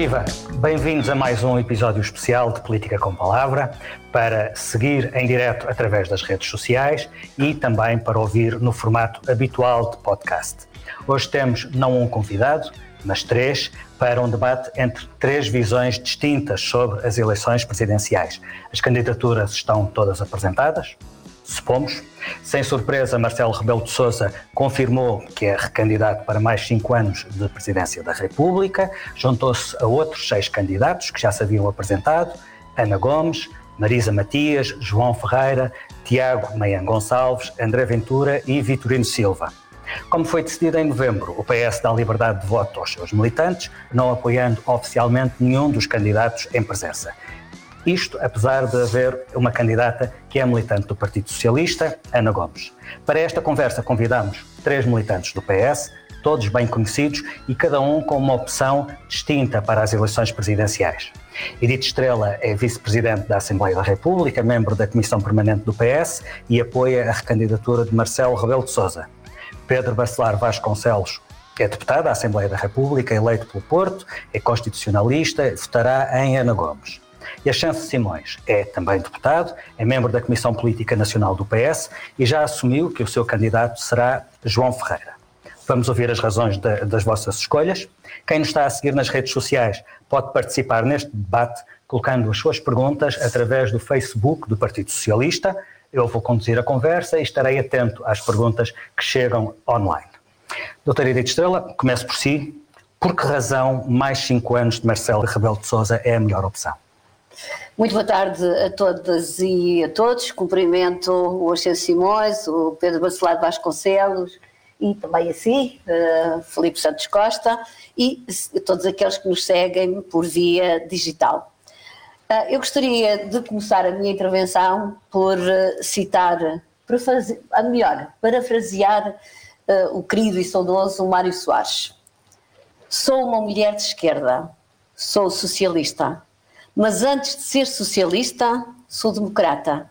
Viva! Bem-vindos a mais um episódio especial de Política com Palavra, para seguir em direto através das redes sociais e também para ouvir no formato habitual de podcast. Hoje temos não um convidado, mas três, para um debate entre três visões distintas sobre as eleições presidenciais. As candidaturas estão todas apresentadas, supomos. Sem surpresa, Marcelo Rebelo de Sousa confirmou que é recandidato para mais cinco anos de presidência da República, juntou-se a outros seis candidatos que já se haviam apresentado, Ana Gomes, Marisa Matias, João Ferreira, Tiago Meian Gonçalves, André Ventura e Vitorino Silva. Como foi decidido em novembro, o PS dá liberdade de voto aos seus militantes, não apoiando oficialmente nenhum dos candidatos em presença. Isto apesar de haver uma candidata que é militante do Partido Socialista, Ana Gomes. Para esta conversa convidamos três militantes do PS, todos bem conhecidos e cada um com uma opção distinta para as eleições presidenciais. Edith Estrela é vice-presidente da Assembleia da República, membro da Comissão Permanente do PS e apoia a recandidatura de Marcelo Rebelo de Sousa. Pedro Bacelar Vasconcelos é deputado da Assembleia da República, eleito pelo Porto, é constitucionalista, votará em Ana Gomes. E a Chance Simões é também deputado, é membro da Comissão Política Nacional do PS e já assumiu que o seu candidato será João Ferreira. Vamos ouvir as razões de, das vossas escolhas. Quem nos está a seguir nas redes sociais pode participar neste debate colocando as suas perguntas através do Facebook do Partido Socialista. Eu vou conduzir a conversa e estarei atento às perguntas que chegam online. Doutora Edith Estrela, começo por si. Por que razão mais cinco anos de Marcelo Rebelo de Sousa é a melhor opção? Muito boa tarde a todas e a todos. Cumprimento o Ascenso Simões, o Pedro Bacelar Vasconcelos e também a si, uh, Felipe Santos Costa e todos aqueles que nos seguem por via digital. Uh, eu gostaria de começar a minha intervenção por uh, citar, para fazer, a melhor, parafrasear o querido e saudoso Mário Soares. Sou uma mulher de esquerda, sou socialista mas antes de ser socialista, sou democrata.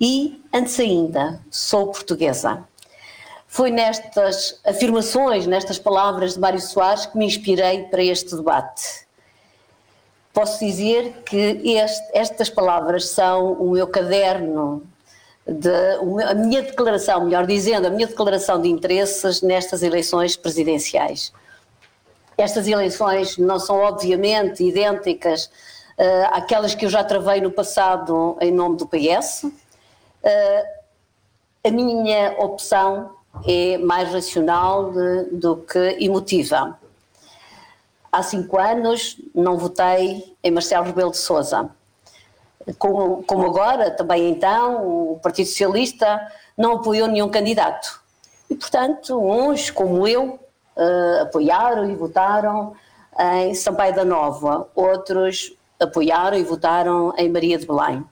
E, antes ainda, sou portuguesa. Foi nestas afirmações, nestas palavras de Mário Soares que me inspirei para este debate. Posso dizer que este, estas palavras são o meu caderno, de, a minha declaração, melhor dizendo, a minha declaração de interesses nestas eleições presidenciais. Estas eleições não são obviamente idênticas aquelas que eu já travei no passado em nome do PS. Eh, a minha opção é mais racional de, do que emotiva. Há cinco anos não votei em Marcelo Rebelo de Sousa. Como, como agora, também então, o Partido Socialista não apoiou nenhum candidato. E, portanto, uns, como eu, uh, apoiaram e votaram em Sampaio da Nova, outros apoiaram e votaram em Maria de Belém.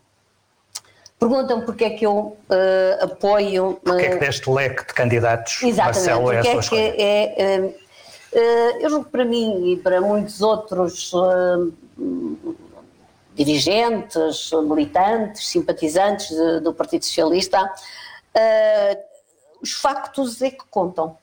Perguntam porque é que eu uh, apoio. Porque é que deste leque de candidatos, Exatamente, Marcelo, é a sua é que é, uh, uh, Eu julgo que para mim e para muitos outros dirigentes, militantes, simpatizantes de, do Partido Socialista, os factos é que contam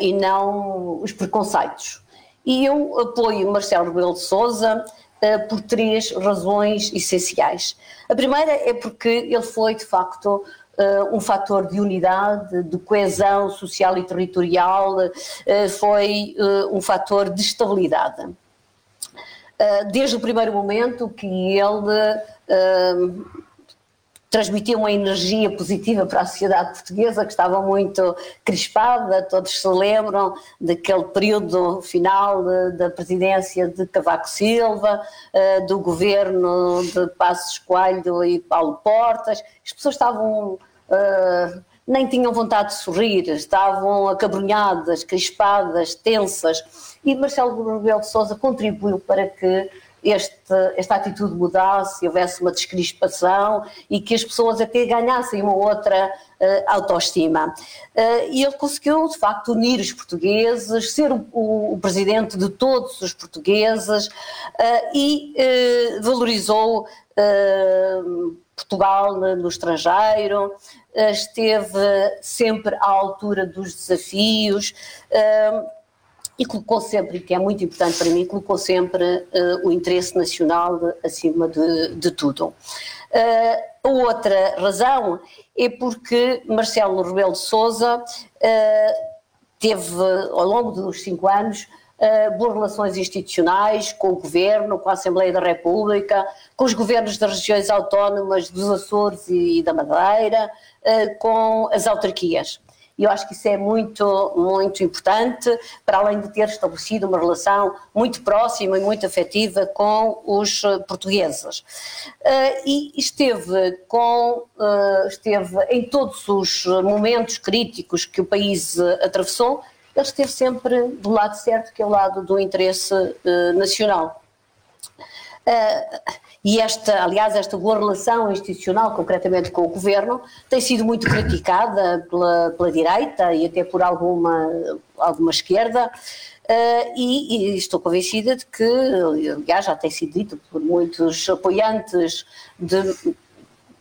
e não os preconceitos. E eu apoio Marcelo Rebelo de Sousa uh, por três razões essenciais. A primeira é porque ele foi, de facto, Uh, um fator de unidade, de coesão social e territorial, uh, foi um fator de estabilidade. desde o primeiro momento que ele transmitiu uma energia positiva para a sociedade portuguesa que estava muito crispada, todos se lembram daquele período final de, da presidência de Cavaco Silva, uh, do governo de Passos Coelho e Paulo Portas, as pessoas estavam... Uh, nem tinham vontade de sorrir, estavam acabrunhadas, crispadas, tensas, e Marcelo Rebelo de Sousa contribuiu para que este, esta atitude mudasse, houvesse uma descrispação e que as pessoas até ganhassem uma outra uh, autoestima. Uh, e ele conseguiu, de facto, unir os portugueses, ser o, o, presidente de todos os portugueses uh, e valorizou Portugal no estrangeiro, esteve sempre à altura dos desafios e colocou sempre, que é muito importante para mim, colocou sempre uh, o interesse nacional de, acima de, de tudo. Uh, a outra razão é porque Marcelo Rebelo de Sousa uh, teve, ao longo dos cinco anos, boas relações institucionais com o Governo, com a Assembleia da República, com os governos das regiões autónomas dos Açores e, da Madeira, com as autarquias. E eu acho que isso é muito, muito importante, para além de ter estabelecido uma relação muito próxima e muito afetiva com os eh, portugueses. Uh, e esteve, com, uh, esteve em todos os momentos críticos que o país atravessou, ele esteve sempre do lado certo, que é o lado do interesse nacional. E esta, aliás, esta boa relação institucional, concretamente com o governo, tem sido muito criticada pela, pela direita e até por alguma, alguma esquerda. Uh, e, e, estou convencida de que, aliás, já tem sido dito por muitos apoiantes de,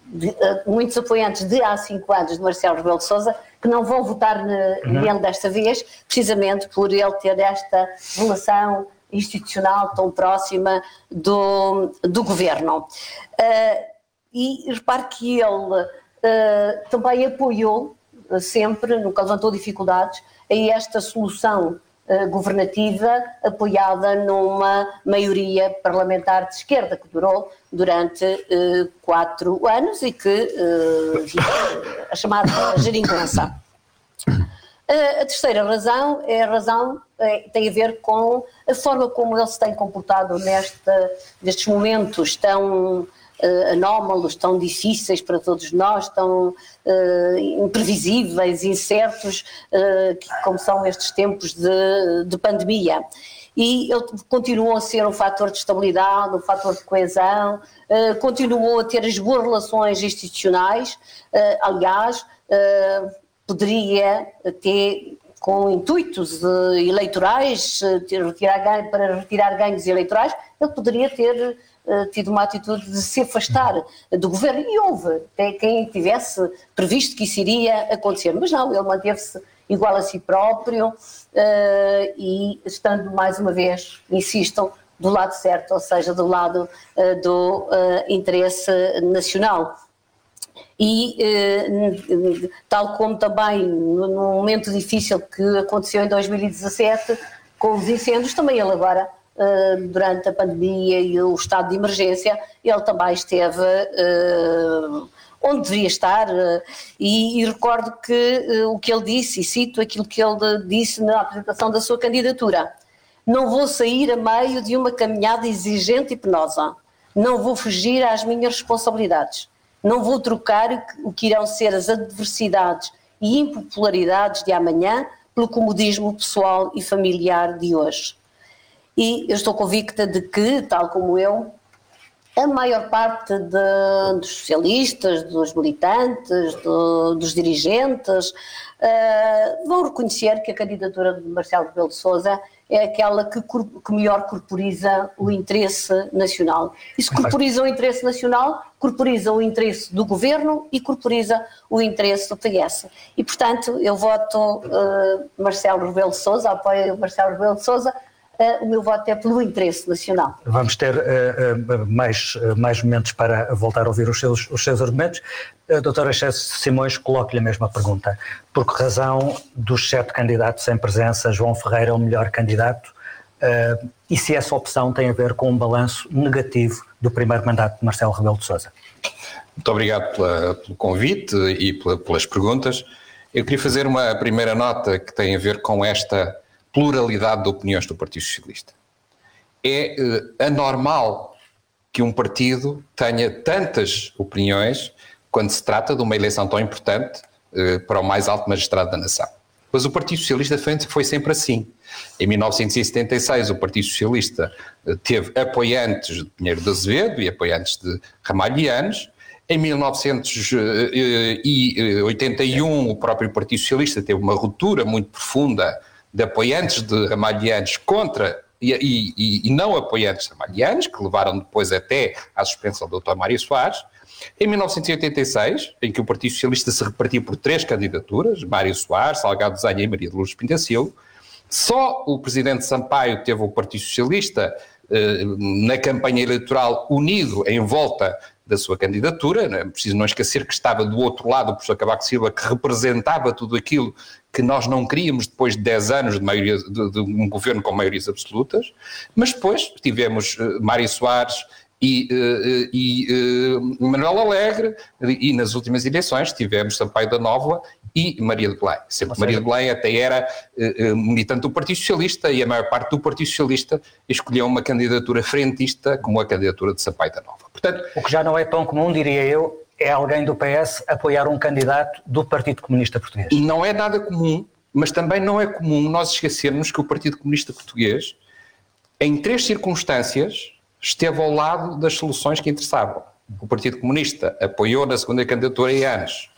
de, uh, muitos apoiantes de há cinco anos de Marcelo Rebelo de Sousa que não vão votar uhum. nele desta vez, precisamente por ele ter esta relação institucional tão próxima do, do governo. Uh, e repare que ele uh, também apoiou sempre, nunca levantou dificuldades, a esta solução governativa apoiada numa maioria parlamentar de esquerda que durou durante quatro anos e que uh, a chamada geringonça. A terceira razão é a razão é, tem a ver com a forma como ele se tem comportado nestes momentos tão uh, anómalos, tão difíceis para todos nós, tão uh, imprevisíveis, incertos, uh, que, como são estes tempos de, de pandemia. E ele continuou a ser um fator de estabilidade, um fator de coesão, uh, continuou a ter as boas relações institucionais, uh, aliás, uh, poderia ter com intuitos eleitorais, retirar, para retirar ganhos eleitorais, ele poderia ter tido uma atitude de se afastar do governo e houve até quem tivesse previsto que isso iria acontecer, mas não, ele manteve-se igual a si próprio uh, e estando mais uma vez, insistam, do lado certo, ou seja, do lado do interesse nacional. E tal como também no momento difícil que aconteceu em 2017 com os incêndios, também ele agora durante a pandemia e o estado de emergência, ele também esteve onde devia estar, eh, e, e recordo que uh, o que ele disse, e cito aquilo que ele disse na apresentação da sua candidatura: não vou sair a meio de uma caminhada exigente e penosa, não vou fugir às minhas responsabilidades, não vou trocar o que irão ser as adversidades e impopularidades de amanhã pelo comodismo pessoal e familiar de hoje. E eu estou convicta de que, tal como eu, a maior parte de, dos socialistas, dos militantes, do, dos dirigentes, uh, vão reconhecer que a candidatura de Marcelo Rebelo de Sousa é aquela que, que, melhor corporiza o interesse nacional. E se corporiza o interesse nacional, corporiza o interesse do governo e corporiza o interesse do PS. E, portanto, eu voto uh, Marcelo Rebelo de Sousa, apoio Marcelo Rebelo uh, o meu voto é pelo interesse nacional. Vamos ter uh, mais, mais momentos para voltar a ouvir os seus, os seus argumentos. A doutora Excesso Simões coloca-lhe a mesma pergunta. Por que razão dos sete candidatos em presença, João Ferreira é o melhor candidato? Uh, e se essa opção tem a ver com um balanço negativo do primeiro mandato de Marcelo Rebelo de Sousa? Muito obrigado pela, pelo convite e pela, pelas perguntas. Eu queria fazer uma primeira nota que tem a ver com esta pluralidade de opiniões do Partido Socialista. É uh, anormal que um partido tenha tantas opiniões quando se trata de uma eleição tão importante uh, para o mais alto magistrado da nação. Mas o Partido Socialista foi sempre assim. Em 1976, o Partido Socialista uh, teve apoiantes de Pinheiro de Azevedo e apoiantes de Ramalhianos. Em 1981, o próprio Partido Socialista teve uma ruptura muito profunda de apoiantes de ramalhianos contra e, e, e, não apoiantes ramalhianos, que levaram depois até à suspensão do Dr. Mário Soares. Em 1986, em que o Partido Socialista se repartiu por três candidaturas, Mário Soares, Salgado Zanha e Maria de Lourdes Pinta Silva, Só o presidente Sampaio teve o Partido Socialista eh, na campanha eleitoral unido em volta da sua candidatura. Não é preciso não esquecer que estava do outro lado o professor Cavaco Silva, que representava tudo aquilo que nós não queríamos depois de 10 anos de, maioria, de, de um governo com maiorias absolutas. Mas depois tivemos uh, Mário Soares, e, uh, e uh, Manuel Alegre, e nas últimas eleições tivemos Sampaio da Nova e Maria de Belém. Sempre Maria de Belém até era uh, militante do Partido Socialista e a maior parte do Partido Socialista escolheu uma candidatura frentista como a candidatura de Sampaio da Nova. Portanto, o que já não é tão comum, diria eu, é alguém do PS apoiar um candidato do Partido Comunista Português. Não é nada comum, mas também não é comum nós esquecermos que o Partido Comunista Português, em três circunstâncias, esteve ao lado das soluções que interessavam. O Partido Comunista apoiou na segunda candidatura em anos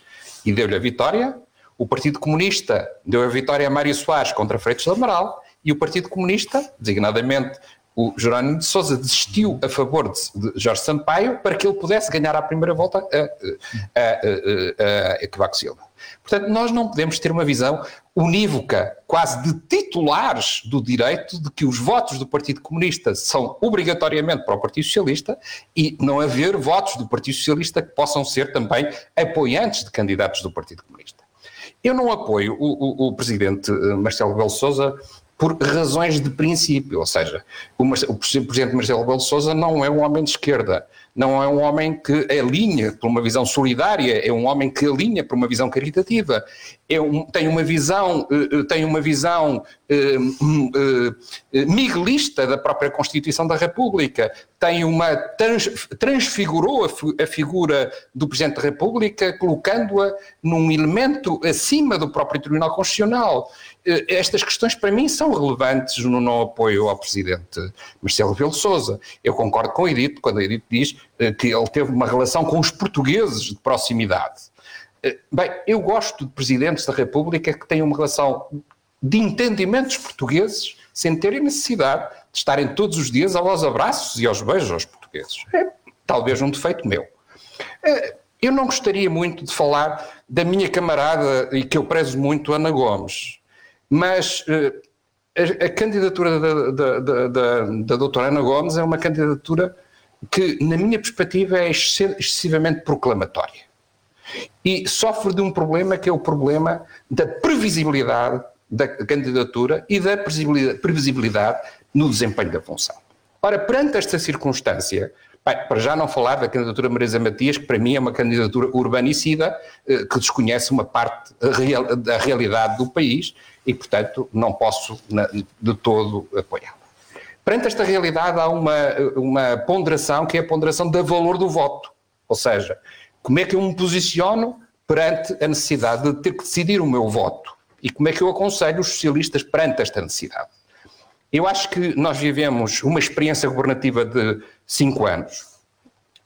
e deu-lhe a vitória. O Partido Comunista deu a vitória a Mário Soares contra Freitas Amaral e o Partido Comunista, designadamente o Jerónimo de Sousa, desistiu a favor de, Jorge Sampaio para que ele pudesse ganhar à primeira volta a, a, a, a, a Cavaco Silva. Portanto, nós não podemos ter uma visão unívoca, quase de titulares do direito, de que os votos do Partido Comunista são obrigatoriamente para o Partido Socialista e não haver votos do Partido Socialista que possam ser também apoiantes de candidatos do Partido Comunista. Eu não apoio o, o, o presidente eh, Marcelo Belo Souza por razões de princípio, ou seja, o, o presidente Marcelo Belo Souza não é um homem de esquerda, não é um homem que alinha por uma visão solidária, é um homem que alinha por uma visão caritativa, é um, tem uma visão, uh, tem uma visão miguelista da própria Constituição da República, tem uma trans, transfigurou a, a, figura do Presidente da República, colocando-a num elemento acima do próprio Tribunal Constitucional. Estas questões para mim são relevantes no não apoio ao Presidente Marcelo Rebelo Sousa. Eu concordo com o Edito quando o Edito diz que ele teve uma relação com os portugueses de proximidade. Eh, bem, eu gosto de presidentes da República que têm uma relação de entendimentos portugueses sem terem necessidade de estarem todos os dias aos abraços e aos beijos aos portugueses. É talvez um defeito meu. Eh, eu não gostaria muito de falar da minha camarada e que eu prezo muito, Ana Gomes, mas eh, a, candidatura da, da, da, da, da doutora Ana Gomes é uma candidatura que, na minha perspectiva, é excessivamente proclamatória e sofre de um problema que é o problema da previsibilidade da candidatura e da previsibilidade no desempenho da função. Ora, perante esta circunstância, bem, para já não falar da candidatura Marisa Matias, que para mim é uma candidatura urbanicida, eh, que desconhece uma parte da realidade do país e, portanto, não posso de todo apoiá-la. Perante esta realidade há uma, uma ponderação que é a ponderação do valor do voto, ou seja, como é que eu me posiciono perante a necessidade de ter que decidir o meu voto? E como é que eu aconselho os socialistas perante esta necessidade? Eu acho que nós vivemos uma experiência governativa de cinco anos.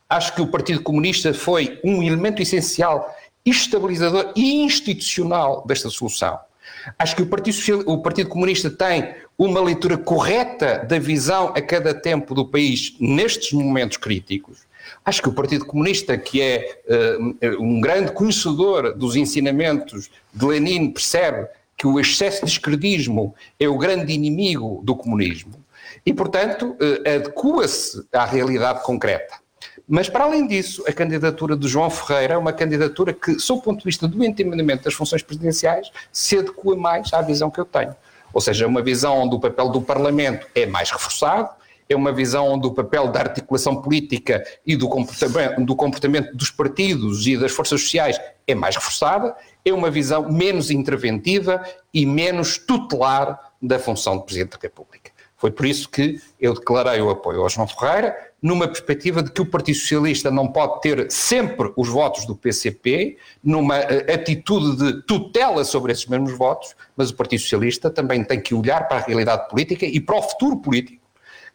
Acho que o Partido Comunista foi um elemento essencial, estabilizador e institucional desta solução. Acho que o Partido, o Partido Comunista tem uma leitura correta da visão a cada tempo do país nestes momentos críticos. Acho que o Partido Comunista, que é uh, um grande conhecedor dos ensinamentos de Lenin, percebe que o excesso de esquerdismo é o grande inimigo do comunismo e, portanto, uh, adequa-se à realidade concreta. Mas, para além disso, a candidatura de João Ferreira é uma candidatura que, sob o ponto de vista do entendimento das funções presidenciais, se adequa mais à visão que eu tenho. Ou seja, uma visão onde o papel do Parlamento é mais reforçado, é uma visão onde o papel da articulação política e do comportamento, do comportamento dos partidos e das forças sociais é mais reforçada, é uma visão menos interventiva e menos tutelar da função de Presidente da República. Foi por isso que eu declarei o apoio ao João Ferreira, numa perspectiva de que o Partido Socialista não pode ter sempre os votos do PCP, numa eh, atitude de tutela sobre esses mesmos votos, mas o Partido Socialista também tem que olhar para a realidade política e para o futuro político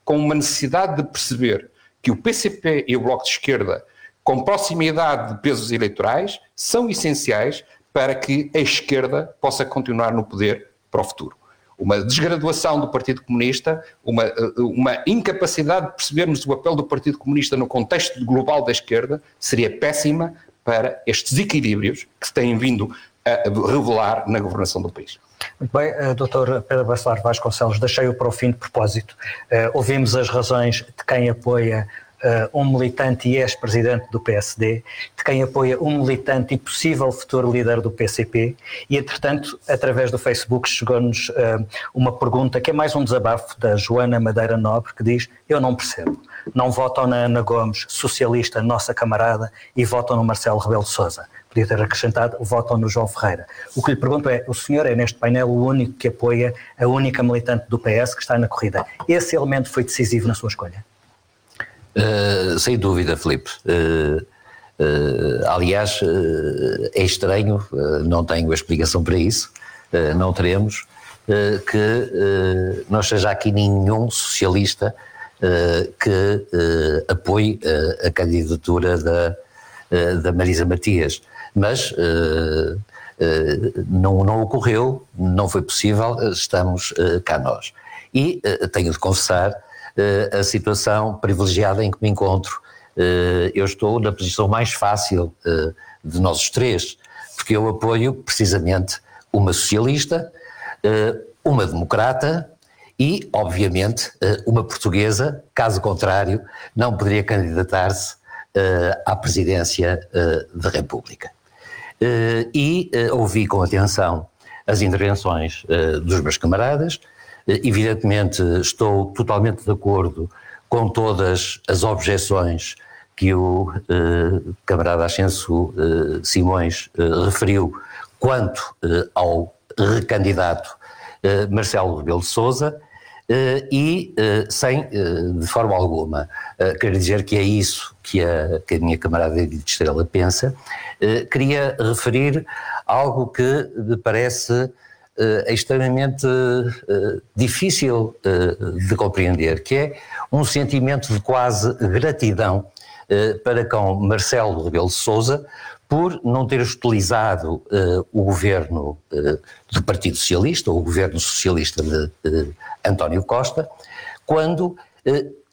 com uma necessidade de perceber que o PCP e o Bloco de Esquerda, com proximidade de pesos eleitorais, são essenciais para que a esquerda possa continuar no poder para o futuro. Uma desgraduação do Partido Comunista, uma, uma incapacidade de percebermos o papel do Partido Comunista no contexto global da esquerda, seria péssima para estes equilíbrios que se têm vindo a revelar na governação do país. Muito bem, uh, Dr. Pedro Bacelar Vasconcelos, deixei-o para o fim de propósito. Uh, ouvimos as razões de quem apoia uh, um militante e ex-presidente do PSD, de quem apoia um militante e possível futuro líder do PCP, e entretanto, através do Facebook, chegou-nos uh, uma pergunta que é mais um desabafo da Joana Madeira Nobre, que diz: Eu não percebo. Não votam na Ana Gomes, socialista, nossa camarada, e votam no Marcelo Rebelo de Souza. Podia ter acrescentado, votam no João Ferreira. O que lhe pergunto é: o senhor é neste painel o único que apoia a única militante do PS que está na corrida. Esse elemento foi decisivo na sua escolha? Uh, sem dúvida, Filipe. Uh, uh, aliás, é estranho, não tenho a explicação para isso, não teremos, que não seja aqui nenhum socialista que apoie a candidatura da, da Marisa Matias. Mas não, não ocorreu, não foi possível, estamos cá nós. E tenho de confessar eh, a situação privilegiada em que me encontro. Eh, eu estou na posição mais fácil eh, de nós os três, porque eu apoio precisamente uma socialista, uma democrata e, obviamente, uma portuguesa, caso contrário, não poderia candidatar-se à presidência da República. E ouvi com atenção as intervenções dos meus camaradas, Evidentemente, estou totalmente de acordo com todas as objeções que o eh, camarada Ascenso eh, Simões eh, referiu quanto eh, ao recandidato eh, Marcelo Rebelo de Sousa eh, e sem, de forma alguma, querer dizer que é isso que a, que a minha camarada Edith Estrela pensa, queria referir algo que me parece é extremamente uh, difícil de compreender, que é um sentimento de quase gratidão para com Marcelo Rebelo de Sousa por não ter utilizado o governo do Partido Socialista, ou o governo socialista de António Costa, quando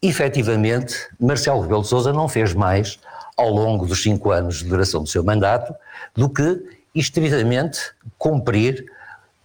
efetivamente Marcelo Rebelo de Sousa não fez mais ao longo dos cinco anos de duração do seu mandato do que estritamente cumprir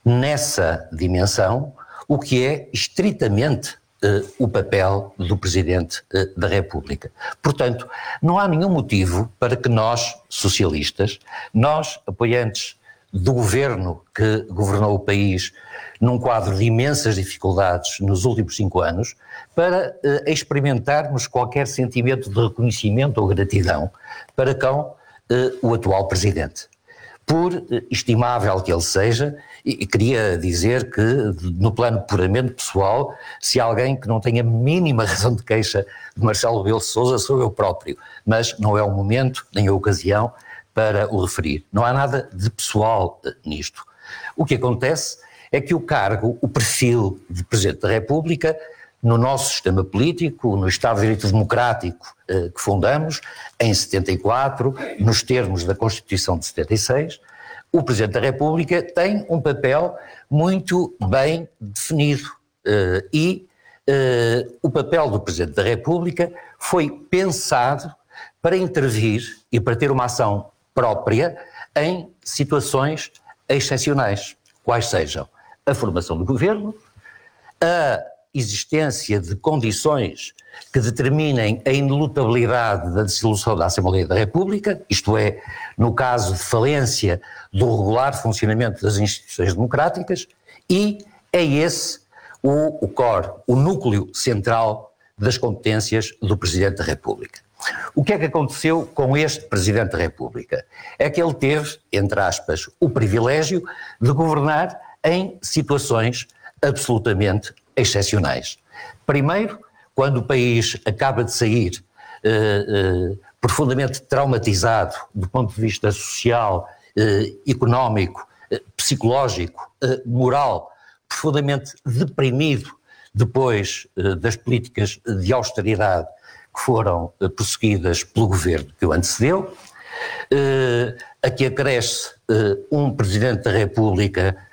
nessa dimensão o que é estritamente uh, o papel do Presidente uh, da República. Portanto, não há nenhum motivo para que nós, socialistas, nós, apoiantes do governo que governou o país num quadro de imensas dificuldades nos últimos cinco anos, para uh, experimentarmos qualquer sentimento de reconhecimento ou gratidão para com o atual Presidente por estimável que ele seja, e queria dizer que, no plano puramente pessoal, se alguém que não tenha mínima razão de queixa de Marcelo Rebelo de Sousa sou eu próprio, mas não é o momento nem a ocasião para o referir. Não há nada de pessoal eh, nisto. O que acontece é que o cargo, o perfil de Presidente da República, no nosso sistema político, no Estado de Direito Democrático eh, que fundamos, em 74, nos termos da Constituição de 76, o Presidente da República tem um papel muito bem definido. Eh, e eh, o papel do Presidente da República foi pensado para intervir e para ter uma ação própria em situações excepcionais, quais sejam a formação do governo, a existência de condições que determinem a inelutabilidade da dissolução da Assembleia da República, isto é, no caso de falência do regular funcionamento das instituições democráticas, e é esse o, o core, o núcleo central das competências do Presidente da República. O que é que aconteceu com este Presidente da República? É que ele teve, entre aspas, o privilégio de governar em situações absolutamente excepcionais. Primeiro, quando o país acaba de sair uh, uh, profundamente traumatizado do ponto de vista social, uh, económico, psicológico, moral, profundamente deprimido depois das políticas de austeridade que foram prosseguidas pelo governo que o antecedeu. Aqui acresce um Presidente da República eh,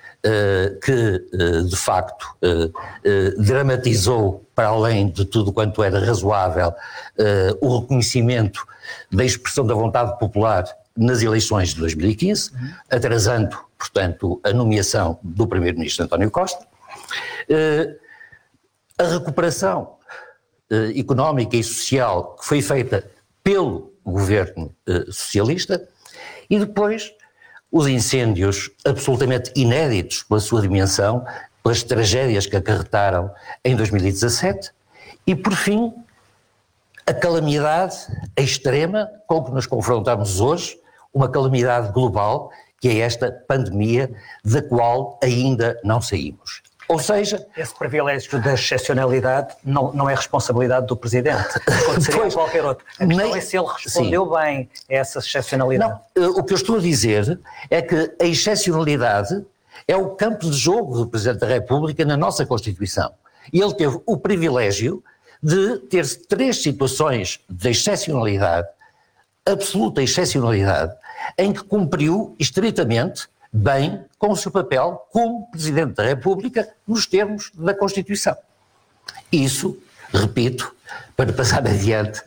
que eh, de facto eh, dramatizou para além de tudo quanto era razoável o reconhecimento da expressão da vontade popular nas eleições de 2015, atrasando portanto, a nomeação do Primeiro-Ministro António Costa, a recuperação económica e social que foi feita pelo governo socialista e depois os incêndios absolutamente inéditos pela sua dimensão, pelas tragédias que acarretaram em 2017 e, por fim, a calamidade extrema com que nos confrontamos hoje, uma calamidade global, que é esta pandemia da qual ainda não saímos. Ou seja. Esse privilégio da excepcionalidade não, não é responsabilidade do Presidente, aconteceria pois, qualquer outro. A questão nem, é se ele respondeu sim. bem a essa excepcionalidade. Não, eh, o que eu estou a dizer é que a excepcionalidade é o campo de jogo do Presidente da República na nossa Constituição. E ele teve o privilégio de ter três situações de excepcionalidade, absoluta excepcionalidade, em que cumpriu estritamente bem com o seu papel como Presidente da República nos termos da Constituição. Isso, repito, para passar adiante,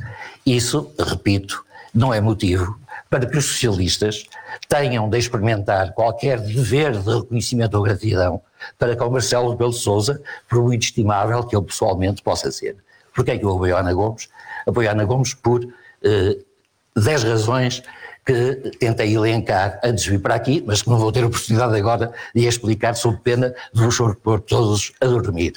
isso, repito, não é motivo para que os socialistas tenham de experimentar qualquer dever de reconhecimento ou gratidão para com Marcelo Rebelo de Sousa, por muito estimável que ele pessoalmente possa ser. Porquê é que eu apoio Ana Gomes? Apoio Ana Gomes por eh, 10 razões que tentei elencar antes de vir para aqui, mas que não vou ter oportunidade agora de explicar sob pena de vos pôr todos a dormir.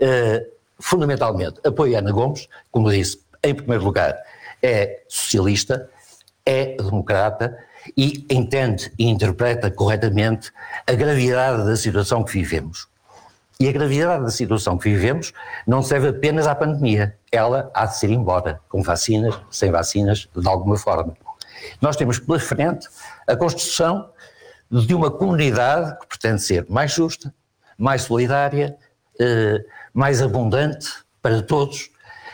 Uh, fundamentalmente, apoio a Ana Gomes, como disse, em primeiro lugar, é socialista, é democrata e entende e interpreta corretamente a gravidade da situação que vivemos. E a gravidade da situação que vivemos não serve apenas à pandemia, ela há de ser embora, com vacinas, sem vacinas, de alguma forma. Nós temos pela frente a construção de uma comunidade que pretende ser mais justa, mais solidária, eh, mais abundante para todos,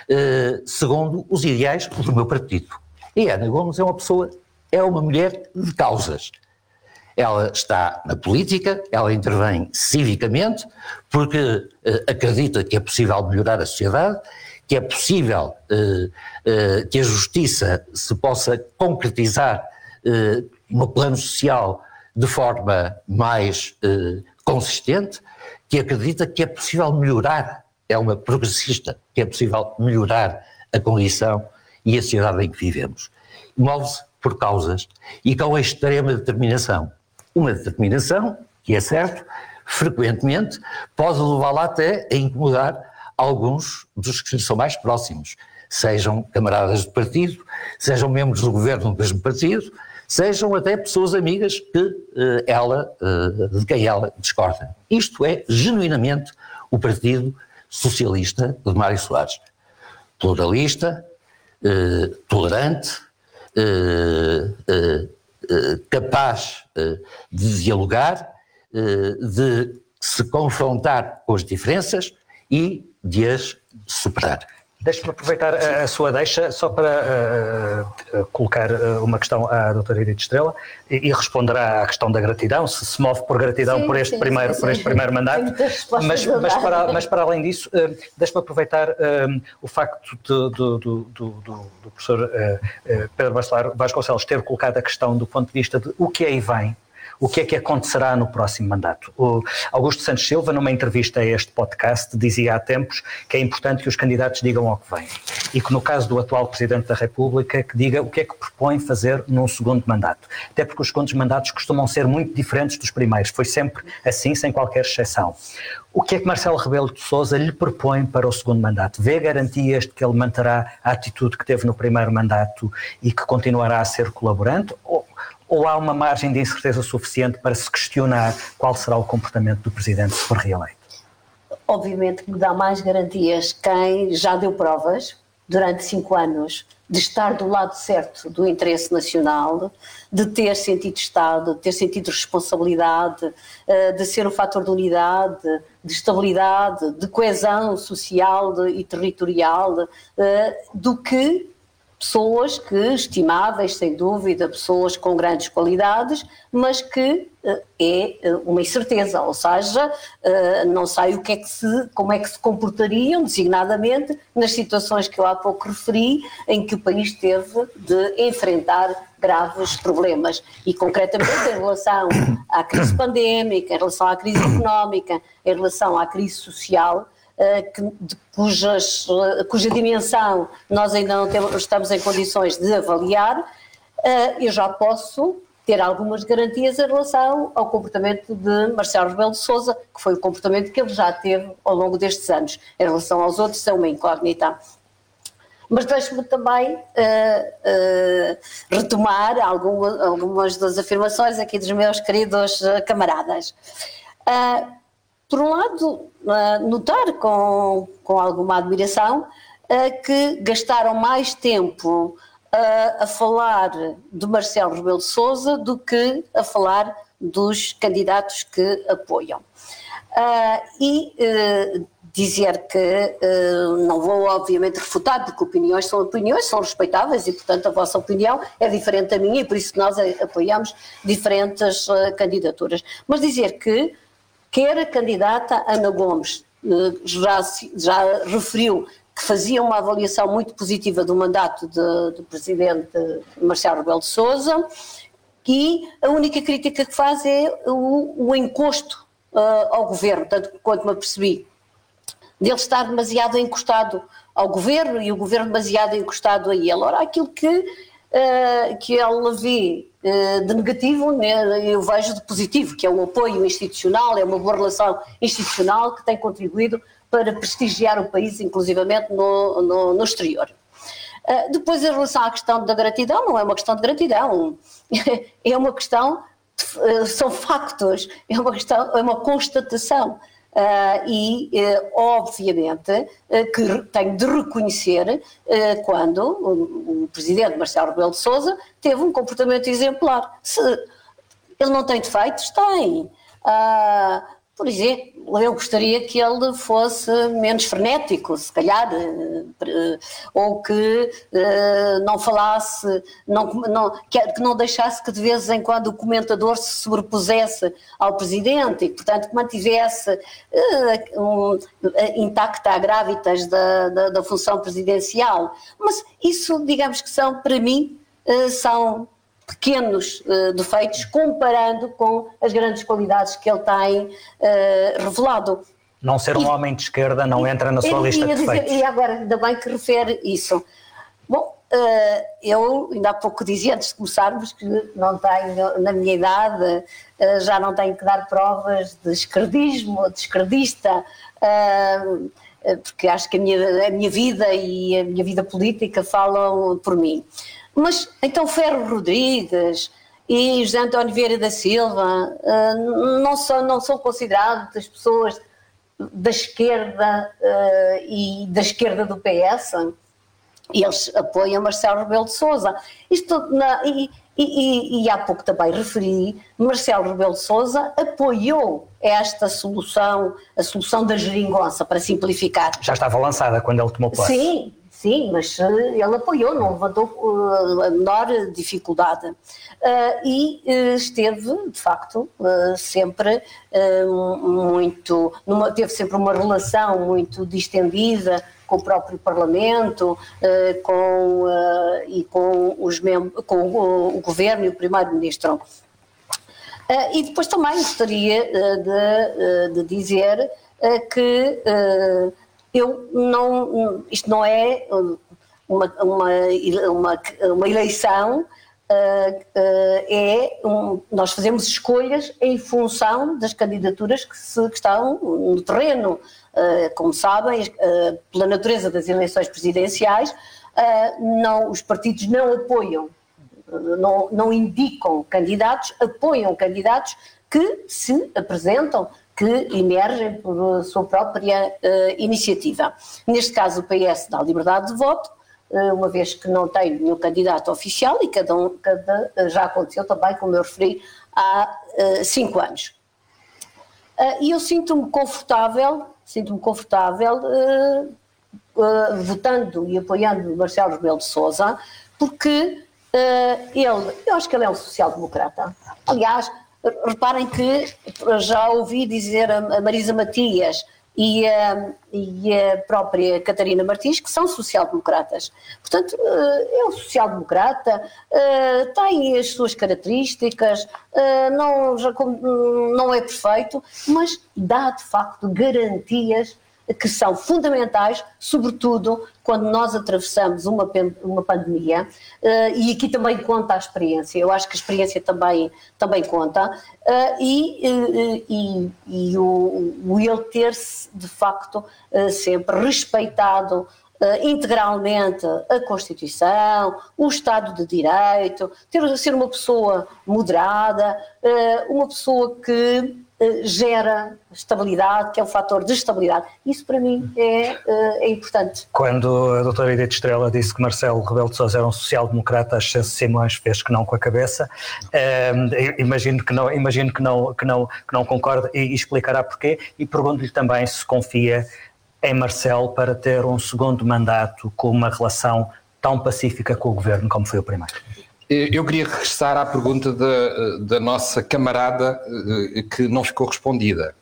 eh, segundo os ideais do meu partido. E Ana Gomes é uma pessoa, é uma mulher de causas. Ela está na política, ela intervém civicamente, porque eh, acredita que é possível melhorar a sociedade que é possível eh, eh, que a justiça se possa concretizar eh, no plano social de forma mais consistente, que acredita que é possível melhorar, é uma progressista, que é possível melhorar a condição e a sociedade em que vivemos. Move-se por causas e com a extrema determinação. Uma determinação, que é certo, frequentemente pode levá-la até a incomodar alguns dos que são mais próximos, sejam camaradas de partido, sejam membros do governo do mesmo partido, sejam até pessoas amigas que uh, ela, uh, de quem ela discorda. Isto é genuinamente o Partido Socialista de Mário Soares. Pluralista, uh, tolerante, capaz de dialogar, de se confrontar com as diferenças e de as superar. Deixe-me aproveitar a, a, sua deixa só para uh, colocar uh, uma questão à doutora Edith Estrela e, e, responderá à questão da gratidão, se se move por gratidão sim, por, este sim, primeiro, sim, por este primeiro mandato. Mas, mas, para, mas para além disso, uh, deixe-me aproveitar o facto de, de, do, do, do, professor Pedro Vasconcelos ter colocado a questão do ponto de vista de o que aí vem, o que é que acontecerá no próximo mandato. O Augusto Santos Silva, numa entrevista a este podcast, dizia há tempos que é importante que os candidatos digam ao que vêm e que no caso do atual Presidente da República que diga o que é que propõe fazer num segundo mandato. Até porque os segundos mandatos costumam ser muito diferentes dos primeiros, foi sempre assim, sem qualquer exceção. O que é que Marcelo Rebelo de Sousa lhe propõe para o segundo mandato? Vê garantias de que ele manterá a atitude que teve no primeiro mandato e que continuará a ser colaborante? Ou, ou há uma margem de incerteza suficiente para se questionar qual será o comportamento do Presidente se for reeleito? Obviamente que me dá mais garantias quem já deu provas durante cinco anos de estar do lado certo do interesse nacional, de ter sentido Estado, de ter sentido responsabilidade, eh, de ser um fator de unidade, de estabilidade, de coesão social e territorial, eh, do que pessoas que, estimáveis, sem dúvida, pessoas com grandes qualidades, mas que uh, é uh, uma incerteza, ou seja, uh, não sei o que é que se, como é que se comportariam, designadamente, nas situações que eu há pouco referi, em que o país teve de enfrentar graves problemas. E, concretamente, em relação à crise pandémica, em relação à crise económica, em relação à crise social, eh, que, de cujas, eh, cuja dimensão nós ainda não temos, estamos em condições de avaliar, eh, eu já posso ter algumas garantias em relação ao comportamento de Marcelo Rebelo de Sousa, que foi o comportamento que ele já teve ao longo destes anos. Em relação aos outros, é uma incógnita. Mas deixe-me também uh, uh, retomar algum, algumas das afirmações aqui dos meus queridos camaradas. Uh, por um lado, notar com, com alguma admiração que gastaram mais tempo a falar de Marcelo Rebelo de Sousa do que a falar dos candidatos que apoiam. e dizer que não vou obviamente refutar, porque opiniões são opiniões, são respeitáveis e portanto a vossa opinião é diferente da minha e por isso nós apoiamos diferentes candidaturas. Mas dizer que quer a candidata Ana Gomes eh, já, já referiu que fazia uma avaliação muito positiva do mandato do presidente Marcelo Rebelo de Sousa e a única crítica que faz é o, o encosto uh, ao governo, tanto quanto me apercebi, dele estar demasiado encostado ao governo e o governo demasiado encostado a ele. Ora, aquilo que, uh, que ela vê eh, de negativo, né, eu vejo de positivo, que é o apoio institucional, é uma boa relação institucional que tem contribuído para prestigiar o país, inclusivamente no, no, no exterior. Uh, depois, em relação à questão da gratidão, não é uma questão de gratidão, é uma questão, de, são factos, é uma questão, é uma constatação. Uh, e, uh, obviamente, uh, que tenho de reconhecer quando o, o, presidente Marcelo Rebelo de Sousa teve um comportamento exemplar. Se ele não tem defeitos, tem. Por exemplo, eu gostaria que ele fosse menos frenético, se calhar, eh, ou que eh, não falasse, não, não, que não deixasse que de vez em quando o comentador se sobrepusesse ao presidente e, portanto, que mantivesse intacta a gravitas da, da, da função presidencial. Mas isso, digamos que são, para mim, são pequenos uh, defeitos comparando com as grandes qualidades que ele tem uh, revelado. Não ser um e, homem de esquerda não entra na sua lista de defeitos. e agora, ainda bem que refere isso. Bom, uh, eu ainda há pouco dizia, antes de começarmos, que não tenho, na minha idade, já não tenho que dar provas de esquerdismo, de esquerdista, porque acho que a minha, a minha vida e a minha vida política falam por mim. Mas então Ferro Rodrigues e José António Vieira da Silva uh, não, são, não são considerados as pessoas da esquerda uh, e da esquerda do PS. Eles apoiam Marcelo Rebelo de Sousa. Isto na, e, e, e, há pouco também referi, Marcelo Rebelo de Sousa apoiou esta solução, a solução da geringonça, para simplificar. Já estava lançada quando ele tomou posse. Sim, Sim, mas eh, ele apoiou, não levantou uh, a menor dificuldade. Uh, e esteve, de facto, sempre muito. Numa, teve sempre uma relação muito distendida com o próprio Parlamento com, e com, os com o, o governo e o Primeiro-Ministro. e depois também gostaria de, de dizer que eu não, isto não é uma, uma, uma, uma eleição, uh, uh, é um, nós fazemos escolhas em função das candidaturas que, se, que estão no terreno. Uh, como sabem, pela natureza das eleições presidenciais, não, os partidos não apoiam, não, não indicam candidatos, apoiam candidatos que se apresentam que emergem por sua própria uh, iniciativa. Neste caso, o PS dá liberdade de voto, uh, uma vez que não tem nenhum candidato oficial e cada um, cada, uh, já aconteceu também, como eu referi, há cinco anos. e eu sinto-me confortável, sinto-me confortável uh, votando e apoiando Marcelo Rebelo de Sousa, porque uh, ele, eu acho que ele é um social-democrata. Aliás, reparem que já ouvi dizer a Marisa Matias e a, e a própria Catarina Martins, que são social-democratas. Portanto, eh, é um social-democrata, eh, tem as suas características, eh, não, já, não é perfeito, mas dá de facto garantias que são fundamentais, sobretudo quando nós atravessamos uma, uma pandemia, uh, e aqui também conta a experiência, eu acho que a experiência também, também conta, uh, e, uh, e, e, o, o ele ter-se de facto sempre respeitado integralmente a Constituição, o Estado de Direito, ter ser uma pessoa moderada, uma pessoa que eh, gera estabilidade, que é um fator de estabilidade. Isso para mim é, eh, é importante. Quando a doutora Edith Estrela disse que Marcelo Rebelo de Sousa era um social-democrata, a Chance Simões fez que não com a cabeça. Um, imagino que não, imagino que não, que não, que não concorda e, e explicará porquê. E pergunto-lhe também se confia em Marcelo para ter um segundo mandato com uma relação tão pacífica com o governo como foi o primeiro. Eu queria regressar à pergunta da, da nossa camarada eh, que não ficou respondida.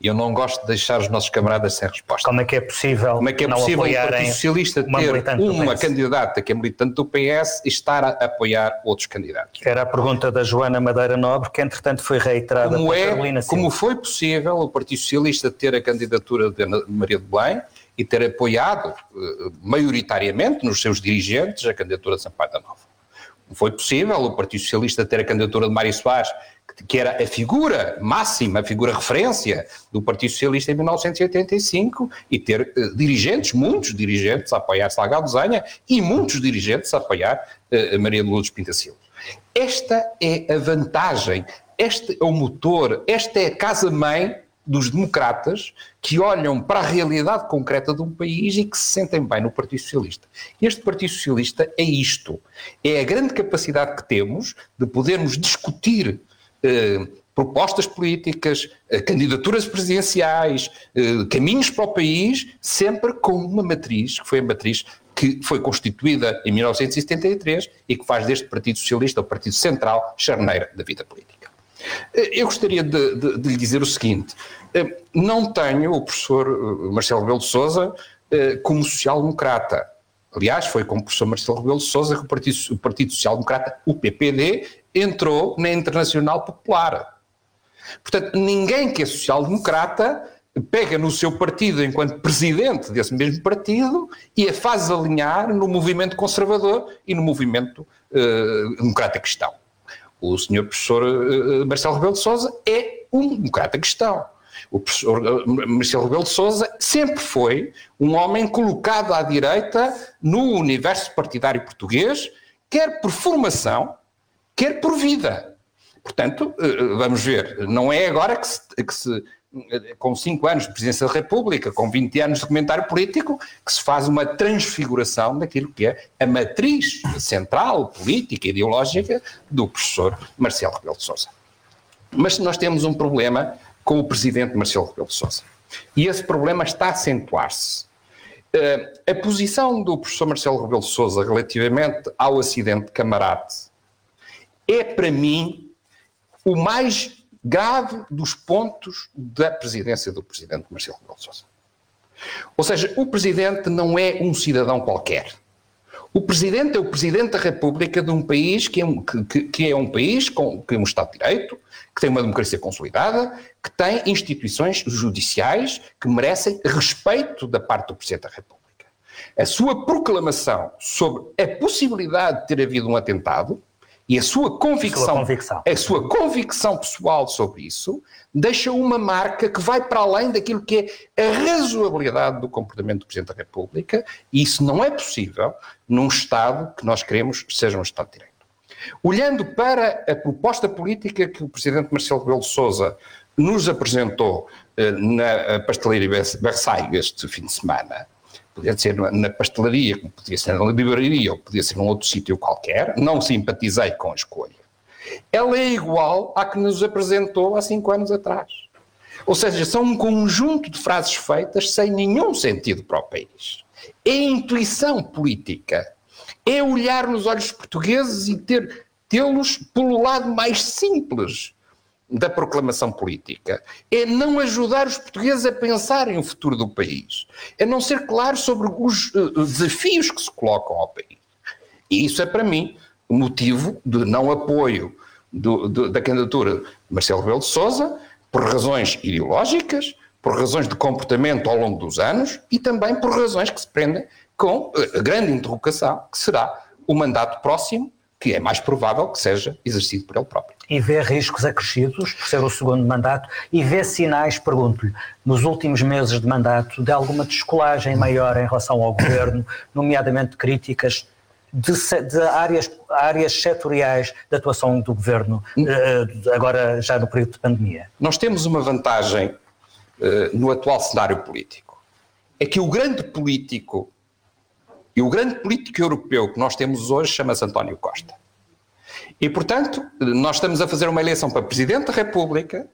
Eu não gosto de deixar os nossos camaradas sem resposta. Como é que é possível Como é que é possível o Partido Socialista uma ter uma candidata que é militante do PS e estar a apoiar outros candidatos? Era a pergunta da Joana Madeira Nobre, que entretanto foi reiterada como é, Carolina Silva. Como foi possível o Partido Socialista ter a candidatura de Maria de Belém e ter apoiado eh, maioritariamente nos seus dirigentes a candidatura de Sampaio da Nova? Foi possível o Partido Socialista ter a candidatura de Mário Soares, que era a figura máxima, a figura referência do Partido Socialista em 1985 e ter uh, dirigentes, muitos dirigentes a apoiar Salgado Zenha e muitos dirigentes a apoiar uh, Maria de Lourdes Pinta Silva. Esta é a vantagem, este é o motor, esta é a casa-mãe dos democratas que olham para a realidade concreta de um país e que se sentem bem no Partido Socialista. Este Partido Socialista é isto. É a grande capacidade que temos de podermos discutir eh, propostas políticas, eh, candidaturas presidenciais, eh, caminhos para o país, sempre com uma matriz, que foi a matriz que foi constituída em 1973 e que faz deste Partido Socialista o Partido Central, charneira da vida política. Eh, eu gostaria de, de, de, lhe dizer o seguinte: eh, não tenho o professor eh, Marcelo Rebelo de Souza como social-democrata. Aliás, foi com o professor Marcelo Rebelo de Souza que o Partido, Partido Social Democrata, o PPD, entrou na Internacional Popular. Portanto, ninguém que é social-democrata pega no seu partido enquanto presidente desse mesmo partido e a faz alinhar no movimento conservador e no movimento uh, democrata cristão o senhor professor uh, Marcelo Rebelo de Sousa é um democrata cristão. O professor uh, Marcelo Rebelo de Sousa sempre foi um homem colocado à direita no universo partidário português, quer por formação, quer por vida. Portanto, vamos ver, não é agora que se, que se com 5 anos de presidência da República, com 20 anos de comentário político, que se faz uma transfiguração daquilo que é a matriz central, política, ideológica do professor Marcelo Rebelo de Sousa. Mas nós temos um problema com o presidente Marcelo Rebelo de Sousa. E esse problema está a acentuar-se. Uh, a posição do professor Marcelo Rebelo de Sousa relativamente ao acidente de Camarate é, para mim, o mais grave dos pontos da presidência do presidente Marcelo Rebelo de Sousa. Ou seja, o presidente não é um cidadão qualquer. O presidente é o presidente da República de um país que é um, que, que é um país com, que é um Estado de Direito, que tem uma democracia consolidada, que tem instituições judiciais que merecem respeito da parte do Presidente da República. A sua proclamação sobre a possibilidade de ter havido um atentado e a sua convicção, sua convicção, a sua convicção pessoal sobre isso deixa uma marca que vai para além daquilo que é a razoabilidade do comportamento do Presidente da República, e isso não é possível num Estado que nós queremos seja um Estado de Direito. Olhando para a proposta política que o Presidente Marcelo Rebelo de Sousa nos apresentou eh, na pastelaria Versailles este fim de semana, podia ser na pastelaria, como podia ser na livraria, ou podia ser num outro sítio qualquer, não simpatizei com a escolha. Ela é igual à que nos apresentou há cinco anos atrás. Ou seja, são um conjunto de frases feitas sem nenhum sentido para o país. É intuição política. É olhar nos olhos portugueses e ter tê-los pelo lado mais simples da proclamação política. É não ajudar os portugueses a pensarem o futuro do país. É não ser claro sobre os uh, desafios que se colocam ao país. E isso é, para mim, o motivo de não apoio do, do, da candidatura de Marcelo Rebelo de Sousa, por razões ideológicas, por razões de comportamento ao longo dos anos e também por razões que se prendem com a grande interrogação que será o mandato próximo, que é mais provável que seja exercido por ele próprio. E vê riscos acrescidos por ser o segundo mandato e vê sinais, pergunto-lhe, nos últimos meses de mandato, de alguma descolagem maior em relação ao governo, nomeadamente críticas de, de, áreas, áreas setoriais de atuação do governo, eh, agora já no período de pandemia? Nós temos uma vantagem uh, no atual cenário político. É que o grande político e o grande político europeu que nós temos hoje chama-se António Costa. E, portanto, nós estamos a fazer uma eleição para Presidente da República,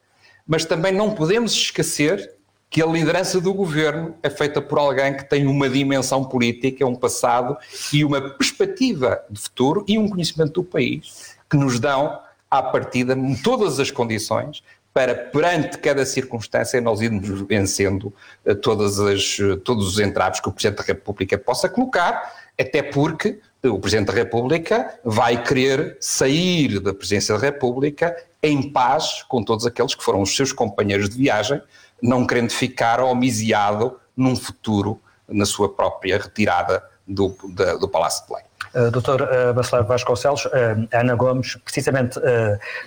mas também não podemos esquecer que a liderança do governo é feita por alguém que tem uma dimensão política, um passado e uma perspectiva de futuro e um conhecimento do país que nos dão, à partida, todas as condições para, perante cada circunstância, nós irmos vencendo eh, todas as, eh, todos os entraves que o Presidente da República possa colocar, até porque o Presidente da República vai querer sair da Presidência da República em paz com todos aqueles que foram os seus companheiros de viagem não querendo ficar homisiado num futuro na sua própria retirada do, da, do Palácio de Belém. Uh, Doutor uh, Bacelar Vasconcelos, uh, Ana Gomes, precisamente uh,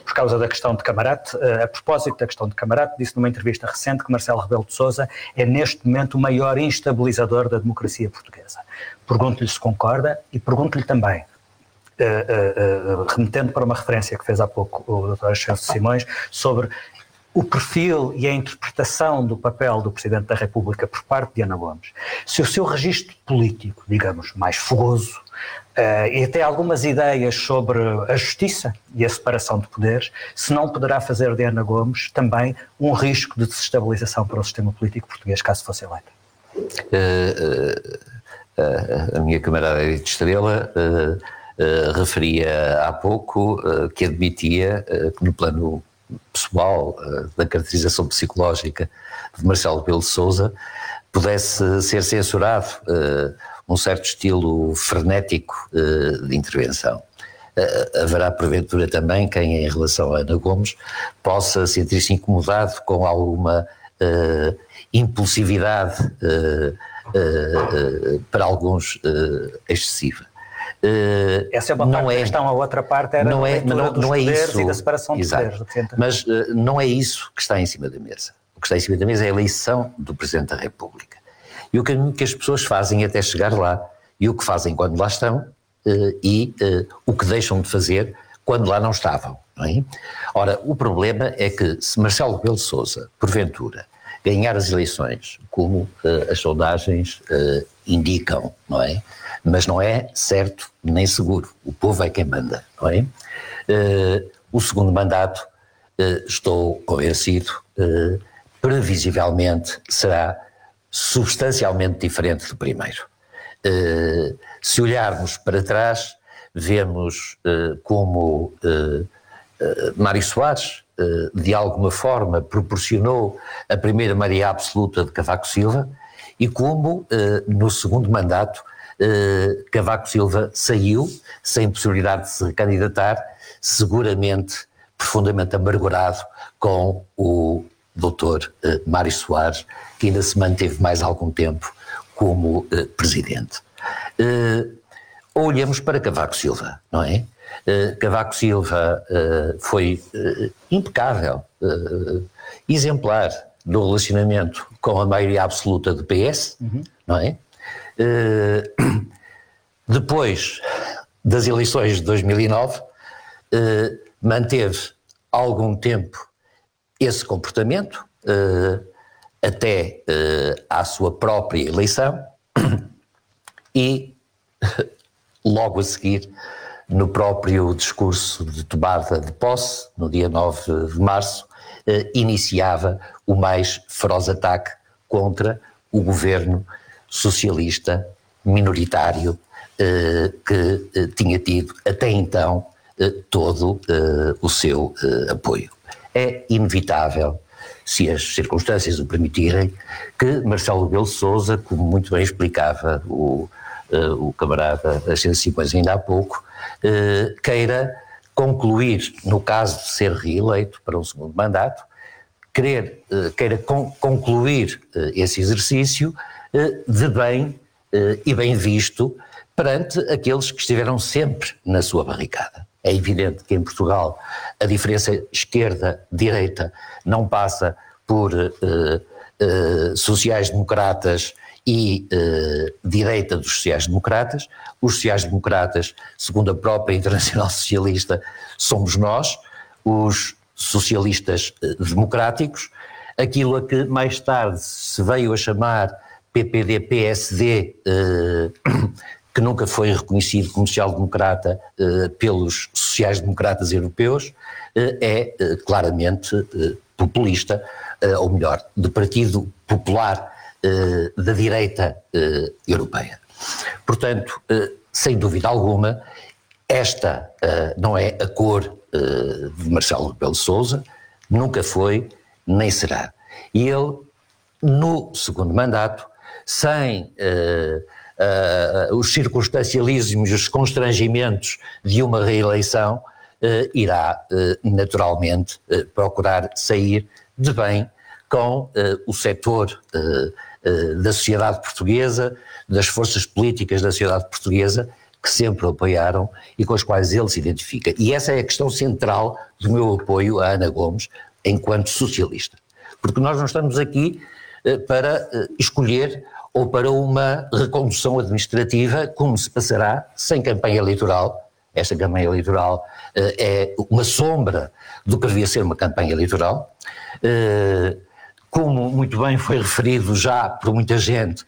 por causa da questão de Camarate, a propósito da questão de Camarate, disse numa entrevista recente que Marcelo Rebelo de Sousa é neste momento o maior instabilizador da democracia portuguesa. Pergunto-lhe se concorda e pergunto-lhe também, remetendo para uma referência que fez há pouco o Dr. Ascenso Simões, sobre o perfil e a interpretação do papel do Presidente da República por parte de Ana Gomes, se o seu registro político, digamos, mais fogoso, uh, e até algumas ideias sobre a justiça e a separação de poderes, se não poderá fazer de Ana Gomes também um risco de desestabilização para o sistema político português, caso fosse eleita? Uh, uh, a minha camarada Edith Estrela referia há pouco que admitia que no plano pessoal, da caracterização psicológica de Marcelo Pelo de Souza, pudesse ser censurado um certo estilo frenético uh, de intervenção. Uh, haverá porventura também quem, em relação a Ana Gomes, possa sentir-se incomodado com alguma impulsividade para alguns excessiva. Uh, Essa é uma não parte é, questão, a outra parte era não é, não, dos não é isso, e da separação exato, de poderes. Mas uh, não é isso que está em cima da mesa. O que está em cima da mesa é a eleição do Presidente da República. E o caminho que as pessoas fazem até chegar lá, e o que fazem quando lá estão, uh, e o que deixam de fazer quando lá não estavam. Não é? Ora, o problema é que se Marcelo Rebelo de Sousa, porventura, ganhar as eleições, como as sondagens indicam, não é? mas não é certo nem seguro. O povo é quem manda, não é? O segundo mandato, estou convencido, previsivelmente será substancialmente diferente do primeiro. se olharmos para trás, vemos como Mário Soares, de alguma forma, proporcionou a primeira maioria absoluta de Cavaco Silva e como, no segundo mandato, Cavaco Silva saiu sem possibilidade de se recandidatar, seguramente profundamente amargurado com o doutor uh, Mário Soares, que ainda se manteve mais algum tempo como uh, presidente. Uh, olhamos para Cavaco Silva, não é? Cavaco Silva foi impecável, exemplar no relacionamento com a maioria absoluta do PS, uhum. não é? Eh, depois das eleições de 2009, eh, manteve algum tempo esse comportamento, eh, até à sua própria eleição, e logo a seguir, no próprio discurso de tomada de posse, no dia 9 de março, eh, iniciava o mais feroz ataque contra o governo socialista minoritário eh, que eh, tinha tido até então eh, todo eh, o seu eh, apoio. É inevitável se as circunstâncias o permitirem, que Marcelo Rebelo Souza, como muito bem explicava o, uh, o camarada Ascenso ainda há pouco, uh, queira concluir, no caso de ser reeleito para um segundo mandato, querer, uh, queira con concluir esse exercício de bem e bem visto perante aqueles que estiveram sempre na sua barricada. É evidente que em Portugal a diferença esquerda-direita não passa por uh, uh, sociais-democratas e uh, direita dos sociais-democratas. Os sociais-democratas, segundo a própria Internacional Socialista, somos nós, os socialistas democráticos, aquilo a que mais tarde se veio a chamar PPD-PSD, que nunca foi reconhecido como social-democrata eh, pelos sociais-democratas europeus, eh, é eh, claramente populista, ou melhor, de Partido Popular da direita europeia. Portanto, sem dúvida alguma, esta não é a cor de Marcelo Rebelo Sousa, nunca foi, nem será. E ele, no segundo mandato, sem uh, os circunstancialismos, os constrangimentos de uma reeleição, uh, irá uh, naturalmente procurar sair de bem com o setor da sociedade portuguesa, das forças políticas da sociedade portuguesa, que sempre o apoiaram e com as quais ele se identifica. E essa é a questão central do meu apoio a Ana Gomes enquanto socialista. Porque nós não estamos aqui para escolher ou para uma recondução administrativa, como se passará sem campanha eleitoral. Esta campanha eleitoral uh, é uma sombra do que devia ser uma campanha eleitoral. Uh, como muito bem foi referido já por muita gente, uh,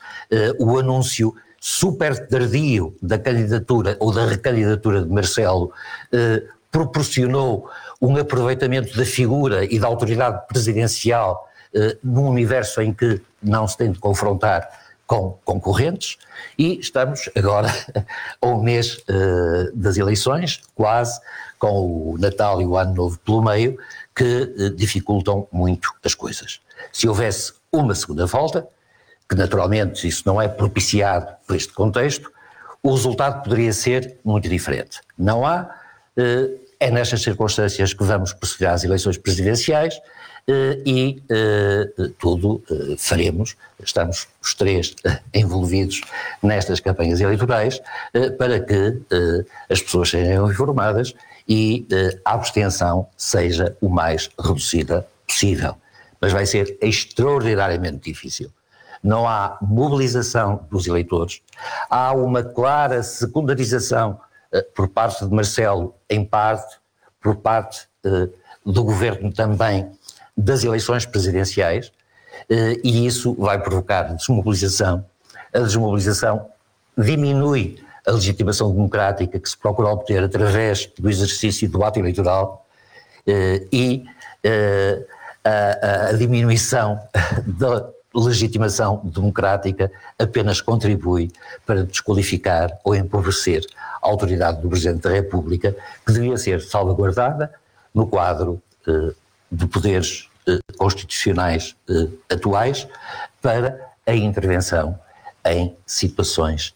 o anúncio super tardio da candidatura ou da recandidatura de Marcelo proporcionou um aproveitamento da figura e da autoridade presidencial num universo em que não se tem de confrontar com concorrentes e estamos agora a um mês uh, das eleições, quase, com o Natal e o Ano Novo pelo meio, que uh, dificultam muito as coisas. Se houvesse uma segunda volta, que naturalmente isso não é propiciado por este contexto, o resultado poderia ser muito diferente. Não há, uh, é nestas circunstâncias que vamos proceder às eleições presidenciais, e eh, tudo eh, faremos, estamos os três envolvidos nestas campanhas eleitorais, para que as pessoas sejam informadas e a abstenção seja o mais reduzida possível. Mas vai ser extraordinariamente difícil. Não há mobilização dos eleitores, há uma clara secundarização por parte de Marcelo, em parte, por parte do governo também das eleições presidenciais eh, e isso vai provocar desmobilização. A desmobilização diminui a legitimação democrática que se procura obter através do exercício do ato eleitoral eh, e eh, a, diminuição da legitimação democrática apenas contribui para desqualificar ou empobrecer a autoridade do Presidente da República, que devia ser salvaguardada no quadro de poderes constitucionais eh, atuais para a intervenção em situações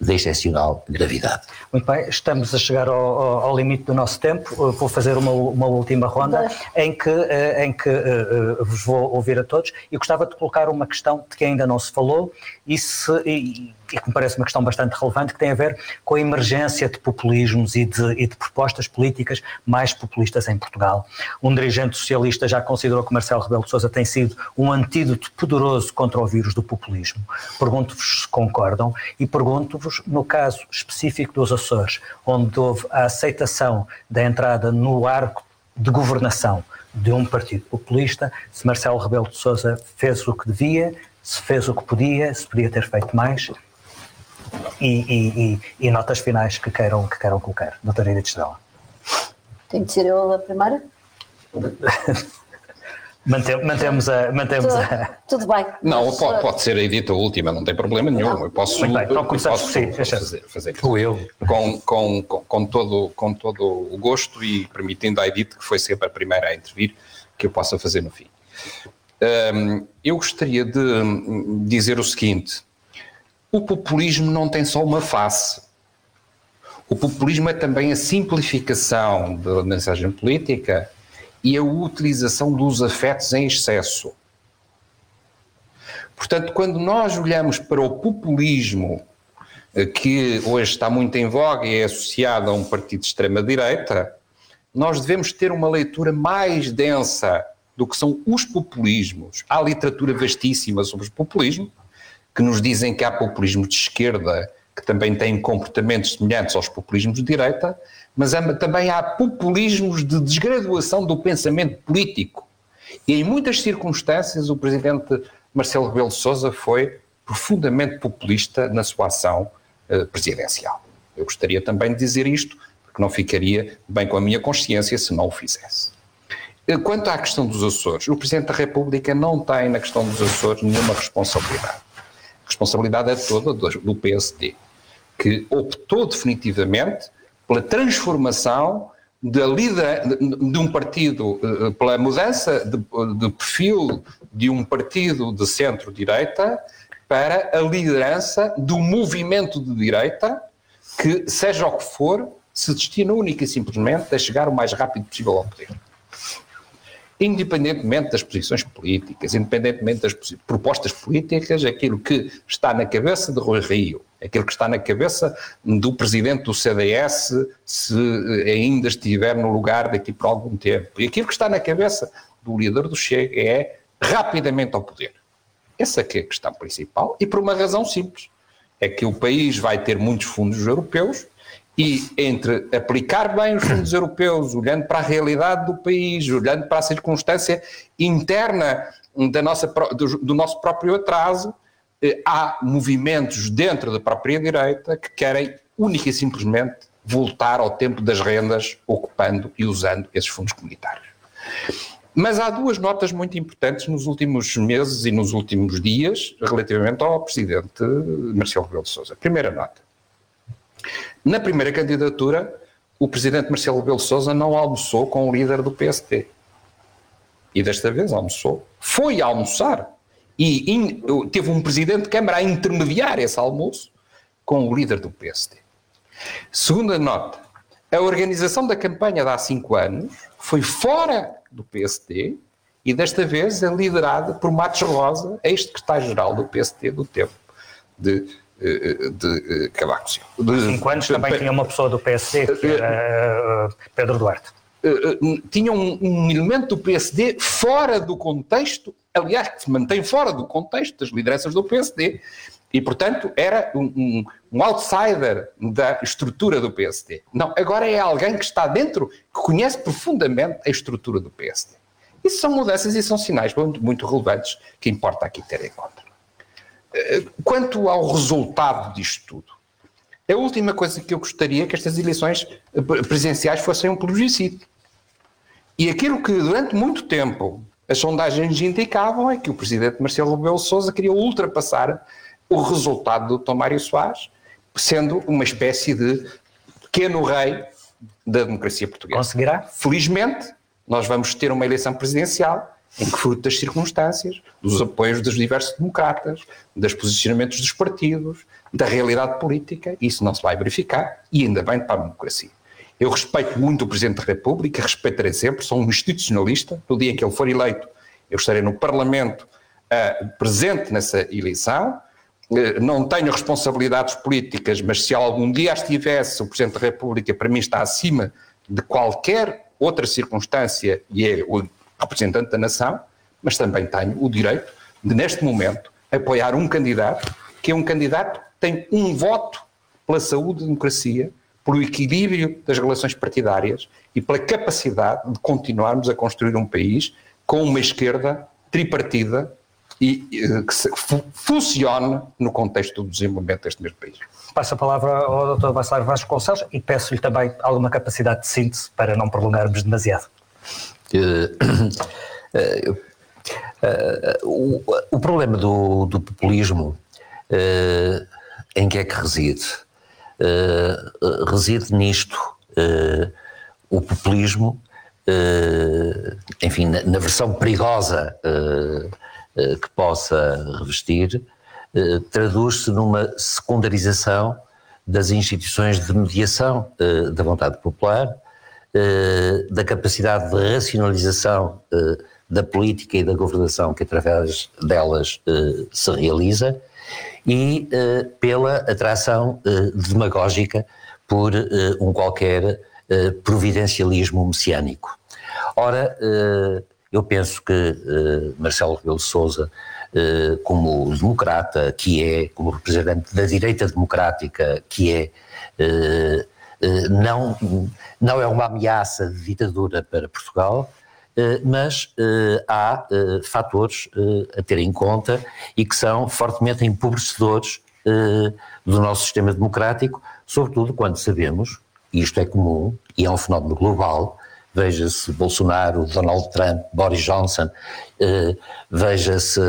de excepcional gravidade. Muito bem, estamos a chegar ao, ao, ao limite do nosso tempo. vou fazer uma, uma última ronda em que, eh, em que uh, vos vou ouvir a todos e gostava de colocar uma questão de que ainda não se falou e, se, e, e que me parece uma questão bastante relevante, que tem a ver com a emergência de populismos e de, e de propostas políticas mais populistas em Portugal. Um dirigente socialista já considerou que Marcelo Rebelo de Sousa tem sido um antídoto poderoso contra o vírus do populismo. Pergunto-vos se concordam e pergunto-vos, no caso específico dos Açores, onde houve a aceitação da entrada no arco de governação de um partido populista, se Marcelo Rebelo de Sousa fez o que devia, se fez o que podia, se podia ter feito mais e, e, e, e notas finais que queiram, que queiram colocar. Doutora Edith Estrela. Tem de ser eu a primeira? mantemos a. Mantemos tudo, a... tudo bem. Não, Mas, pode, pode, ser a edita última, não tem problema nenhum. Não. Eu posso, Muito bem, então começamos posso sim, fazer, fazer eu. Com, com, com, com, todo, com todo o gosto e permitindo à Edith, que foi sempre a primeira a intervir, que eu possa fazer no fim. Um, eu gostaria de dizer o seguinte: o populismo não tem só uma face. O populismo é também a simplificação da mensagem política e a utilização dos afetos em excesso. Portanto, quando nós olhamos para o populismo, eh, que hoje está muito em voga e é associado a um partido de extrema-direita, nós devemos ter uma leitura mais densa do que são os populismos. Há literatura vastíssima sobre o populismo, que nos dizem que há populismo de esquerda que também têm comportamentos semelhantes aos populismos de direita, mas também há populismos de desgraduação do pensamento político. E em muitas circunstâncias o presidente Marcelo Rebelo Sousa foi profundamente populista na sua ação uh, presidencial. Eu gostaria também de dizer isto, porque não ficaria bem com a minha consciência se não o fizesse. Eh, quanto à questão dos Açores, o Presidente da República não tem na questão dos Açores nenhuma responsabilidade. A responsabilidade é toda do PSD, que optou definitivamente pela transformação de, líder, de um partido, eh, pela mudança de, de perfil de um partido de centro-direita para a liderança do movimento de direita que, seja o que for, se destina única e simplesmente a chegar o mais rápido possível ao poder. Independentemente das posições políticas, independentemente das propostas políticas, aquilo que está na cabeça de Rui Rio, aquilo que está na cabeça do presidente do CDS, se ainda estiver no lugar daqui por algum tempo, e aquilo que está na cabeça do líder do Chega é rapidamente ao poder. Essa é a questão principal, e por uma razão simples, é que o país vai ter muitos fundos europeus e entre aplicar bem os fundos europeus, olhando para a realidade do país, olhando para a circunstância interna da nossa, do, do nosso próprio atraso, eh, há movimentos dentro da própria direita que querem única e simplesmente voltar ao tempo das rendas, ocupando e usando esses fundos comunitários. Mas há duas notas muito importantes nos últimos meses e nos últimos dias relativamente ao presidente Marcelo Rebelo de Sousa. Primeira nota. Na primeira candidatura, o presidente Marcelo Rebelo de Sousa não almoçou com o líder do PSD. E desta vez almoçou. Foi almoçar. E in, teve um presidente de Câmara a intermediar esse almoço com o líder do PSD. Segunda nota. A organização da campanha de há cinco anos foi fora do PSD e desta vez é liderada por Matos Rosa, ex-secretário-geral do PSD do tempo de eh, de eh, Cavaco Silva. Há cinco anos também tinha uma pessoa do PSD, que era eh, Pedro Duarte. Tinha um, um, elemento do PSD fora do contexto, aliás, que se mantém fora do contexto das lideranças do PSD, e, portanto, era um, um, um, outsider da estrutura do PSD. Não, agora é alguém que está dentro, que conhece profundamente a estrutura do PSD. Isso são mudanças e são sinais muito, muito relevantes que importa aqui ter em conta. Quanto ao resultado disto tudo, a última coisa que eu gostaria é que estas eleições presidenciais fossem um plebiscito. E aquilo que durante muito tempo as sondagens indicavam é que o presidente Marcelo Rebelo Sousa queria ultrapassar o resultado do Tomário Soares, sendo uma espécie de pequeno rei da democracia portuguesa. Conseguirá? Felizmente, nós vamos ter uma eleição presidencial em que, fruto das circunstâncias, dos apoios dos diversos democratas, dos posicionamentos dos partidos, da realidade política, isso não se vai verificar, e ainda bem para a democracia. Eu respeito muito o Presidente da República, respeitarei sempre, sou um institucionalista. No dia em que ele for eleito, eu estarei no Parlamento uh, presente nessa eleição. Uh, não tenho responsabilidades políticas, mas se algum dia as tivesse, o Presidente da República, para mim, está acima de qualquer outra circunstância e é o representante da nação, mas também tenho o direito de, neste momento, apoiar um candidato que é um candidato que tem um voto pela saúde da democracia, pelo equilíbrio das relações partidárias e pela capacidade de continuarmos a construir um país com uma esquerda tripartida e que funcione no contexto do desenvolvimento deste mesmo país. Passo a palavra ao Dr. Vassalaro Vasconcelos e peço-lhe também alguma capacidade de síntese para não prolongarmos demasiado. Eh, Uh, o, o, problema do, do populismo em que é que reside? Uh, reside nisto. o populismo, enfim, na, na, versão perigosa que possa revestir, traduz-se numa secundarização das instituições de mediação da vontade popular, da capacidade de racionalização da política e da governação que através delas uh, se realiza e uh, pela atração uh, demagógica por um qualquer providencialismo messiânico. Ora, eu penso que Marcelo Rebelo de Sousa, como democrata que é, como representante da direita democrática que é, não, não é uma ameaça de ditadura para Portugal, eh, mas eh, há eh, fatores a ter em conta e que são fortemente empobrecedores do nosso sistema democrático, sobretudo quando sabemos, e isto é comum e é um fenómeno global, veja-se Bolsonaro, Donald Trump, Boris Johnson, veja-se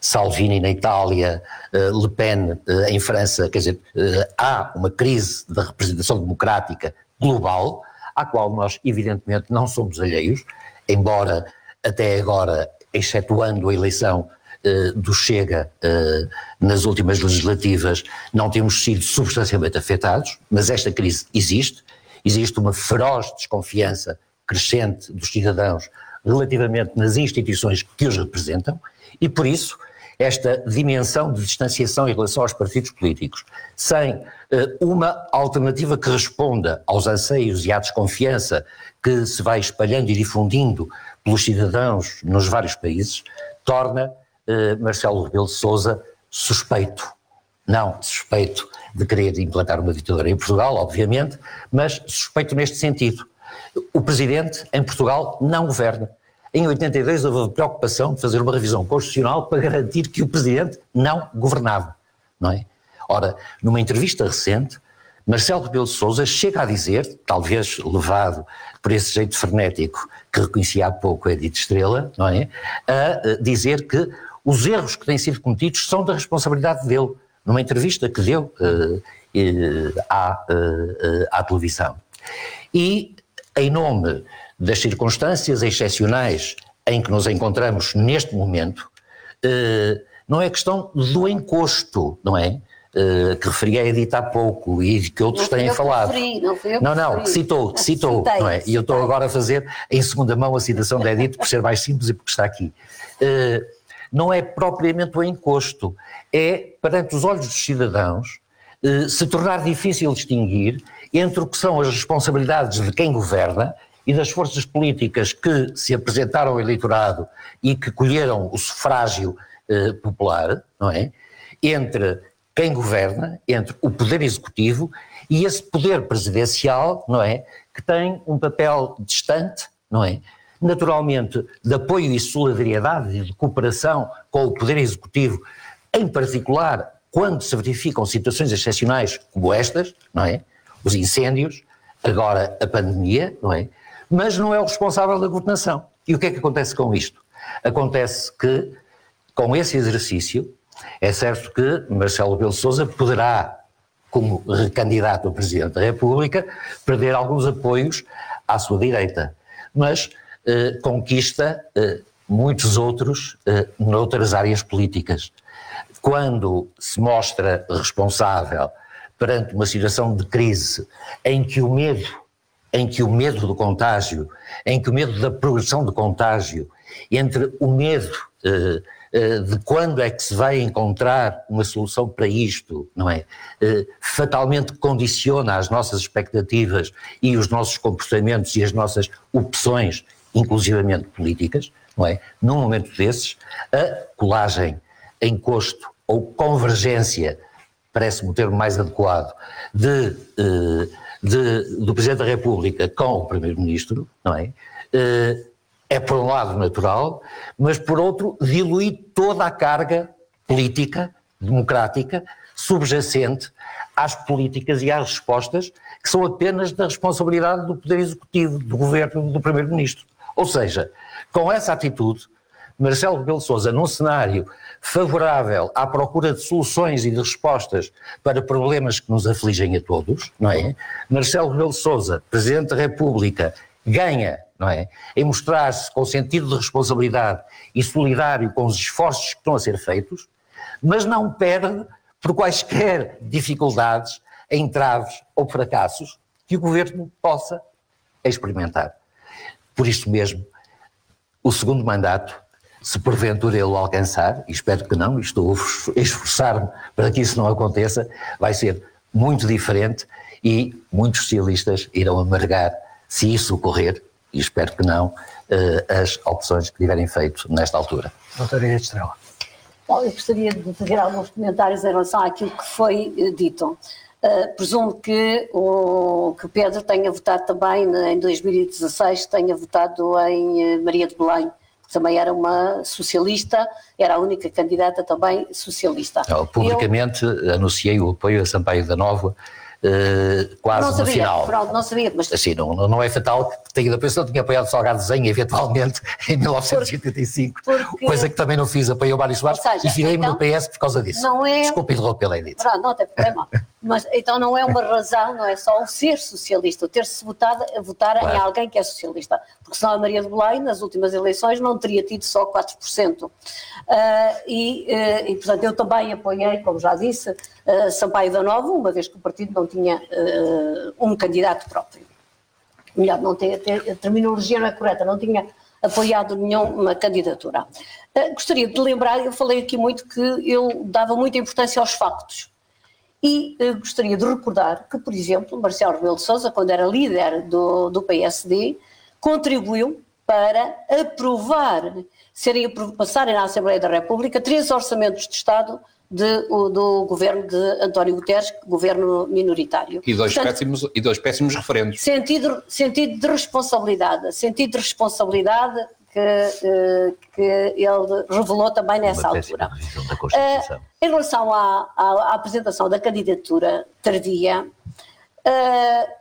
Salvini na Itália, Le Pen em França, quer dizer, há uma crise da representação democrática global, à qual nós evidentemente não somos alheios, embora até agora, excetuando a eleição uh, do Chega uh, nas últimas legislativas, não temos sido substancialmente afetados, mas esta crise existe, existe uma feroz desconfiança crescente dos cidadãos relativamente nas instituições que os representam e por isso esta dimensão de distanciação em relação aos partidos políticos, sem uh, uma alternativa que responda aos anseios e à desconfiança que se vai espalhando e difundindo pelos cidadãos nos vários países, torna uh, Marcelo Rebelo de Sousa suspeito. Não suspeito de querer implantar uma ditadura em Portugal, obviamente, mas suspeito neste sentido. O presidente em Portugal não governa em 82 houve a preocupação de fazer uma revisão constitucional para garantir que o Presidente não governava, não é? Ora, numa entrevista recente, Marcelo Rebelo de Sousa chega a dizer, talvez levado por esse jeito frenético que reconhecia há pouco Edith Estrela, não é? A dizer que os erros que têm sido cometidos são da responsabilidade dele, numa entrevista que deu uh, uh, à, uh, à televisão. E, em nome das circunstâncias excepcionais em que nos encontramos neste momento, eh, não é questão do encosto, não é? Eh, que referi a Edith há pouco e que outros têm falado. Referi, não, fui eu não, não, citou, citou, Citei, não é? E eu estou agora a fazer em segunda mão a citação da Edith por ser mais simples e porque está aqui. Eh, não é propriamente o encosto, é perante os olhos dos cidadãos se tornar difícil distinguir entre o que são as responsabilidades de quem governa e das forças políticas que se apresentaram ao eleitorado e que colheram o sufrágio eh, popular, não é? Entre quem governa, entre o poder executivo e esse poder presidencial, não é? Que tem um papel distante, não é? Naturalmente, de apoio e solidariedade e de cooperação com o poder executivo, em particular quando se verificam situações excepcionais como estas, não é? Os incêndios, agora a pandemia, não é? Mas não é o responsável da governação. E o que é que acontece com isto? Acontece que, com esse exercício, é certo que Marcelo Belo Souza poderá, como recandidato a Presidente da República, perder alguns apoios à sua direita, mas eh, conquista eh, muitos outros eh, noutras áreas políticas. Quando se mostra responsável perante uma situação de crise em que o medo em que o medo do contágio, em que o medo da progressão do contágio, entre o medo uh, uh, de quando é que se vai encontrar uma solução para isto, não é? Uh, fatalmente condiciona as nossas expectativas e os nossos comportamentos e as nossas opções, inclusivamente políticas, não é? Num momento desses, a colagem, encosto ou convergência, parece-me o termo mais adequado, de de, do Presidente da República com o Primeiro-Ministro, não é? Eh, é por um lado natural, mas por outro dilui toda a carga política, democrática, subjacente às políticas e às respostas que são apenas da responsabilidade do Poder Executivo, do Governo, do Primeiro-Ministro. Ou seja, com essa atitude, Marcelo Rebelo de Sousa, num cenário favorável à procura de soluções e de respostas para problemas que nos afligem a todos, não é? Marcelo Rebelo de Sousa, Presidente da República, ganha, não é? Em mostrar-se com sentido de responsabilidade e solidário com os esforços que estão a ser feitos, mas não perde por quaisquer dificuldades, entraves ou fracassos que o governo possa experimentar. Por isso mesmo, o segundo mandato, se porventura ele o alcançar, e espero que não, e estou a esforçar-me para que isso não aconteça, vai ser muito diferente e muitos socialistas irão amargar, se isso ocorrer, e espero que não, eh, as opções que tiverem feito nesta altura. Doutora Inês Estrela. Bom, eu gostaria de fazer alguns comentários em relação àquilo que foi eh, dito. Uh, presumo que o que Pedro tenha votado também em 2016, tenha votado em Maria de Belém, também era uma socialista, era a única candidata também socialista. publicamente eu, anunciei o apoio a Sampaio da Nova uh, quase não sabia, no final. Pronto, não sabia, mas... Assim, não, não é fatal que tenha depois não tinha apoiado Salgado Desenho, eventualmente, em 1985, porque, coisa que também não fiz, apoiei o Mário Soares seja, e virei-me então, no PS por causa disso. Não é... Desculpe interrompê-la, Edith. Pronto, não tem problema. mas então não é uma razão, não é só o ser socialista, o ter-se votado, votar claro. em alguém que é socialista, porque senão a Maria de Belém, nas últimas eleições, não teria tido só 4%. Uh, e, uh, e, portanto, eu também apoiei, como já disse, uh, Sampaio da Nova, uma vez que o partido não tinha um candidato próprio. Melhor, não ter, a terminologia não é correta, não tinha apoiado nenhuma candidatura. gostaria de lembrar, eu falei aqui muito que eu dava muita importância aos factos. E gostaria de recordar que, por exemplo, Marcelo Rebelo de Sousa, quando era líder do, do PSD, contribuiu para aprovar serem, passarem na Assembleia da República três orçamentos de Estado de, do governo de António Guterres, governo minoritário. E dois, Portanto, péssimos, e dois péssimos referendos. Sentido, sentido de responsabilidade, sentido de responsabilidade que, eh, que ele revelou também nessa altura. Uh, em relação à, à, à, apresentação da candidatura tardia, uh,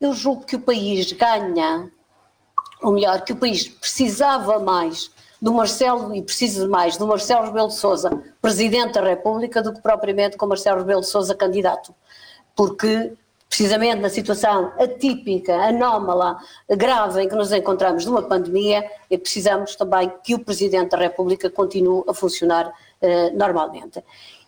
eu julgo que o país ganha, ou melhor, que o país precisava mais do Marcelo, e precisa mais, do Marcelo Rebelo de Sousa, Presidente da República, do que propriamente com Marcelo Rebelo de Sousa, candidato. Porque, precisamente na situação atípica, anómala, grave em que nos encontramos de uma pandemia, e precisamos também que o Presidente da República continue a funcionar eh, normalmente.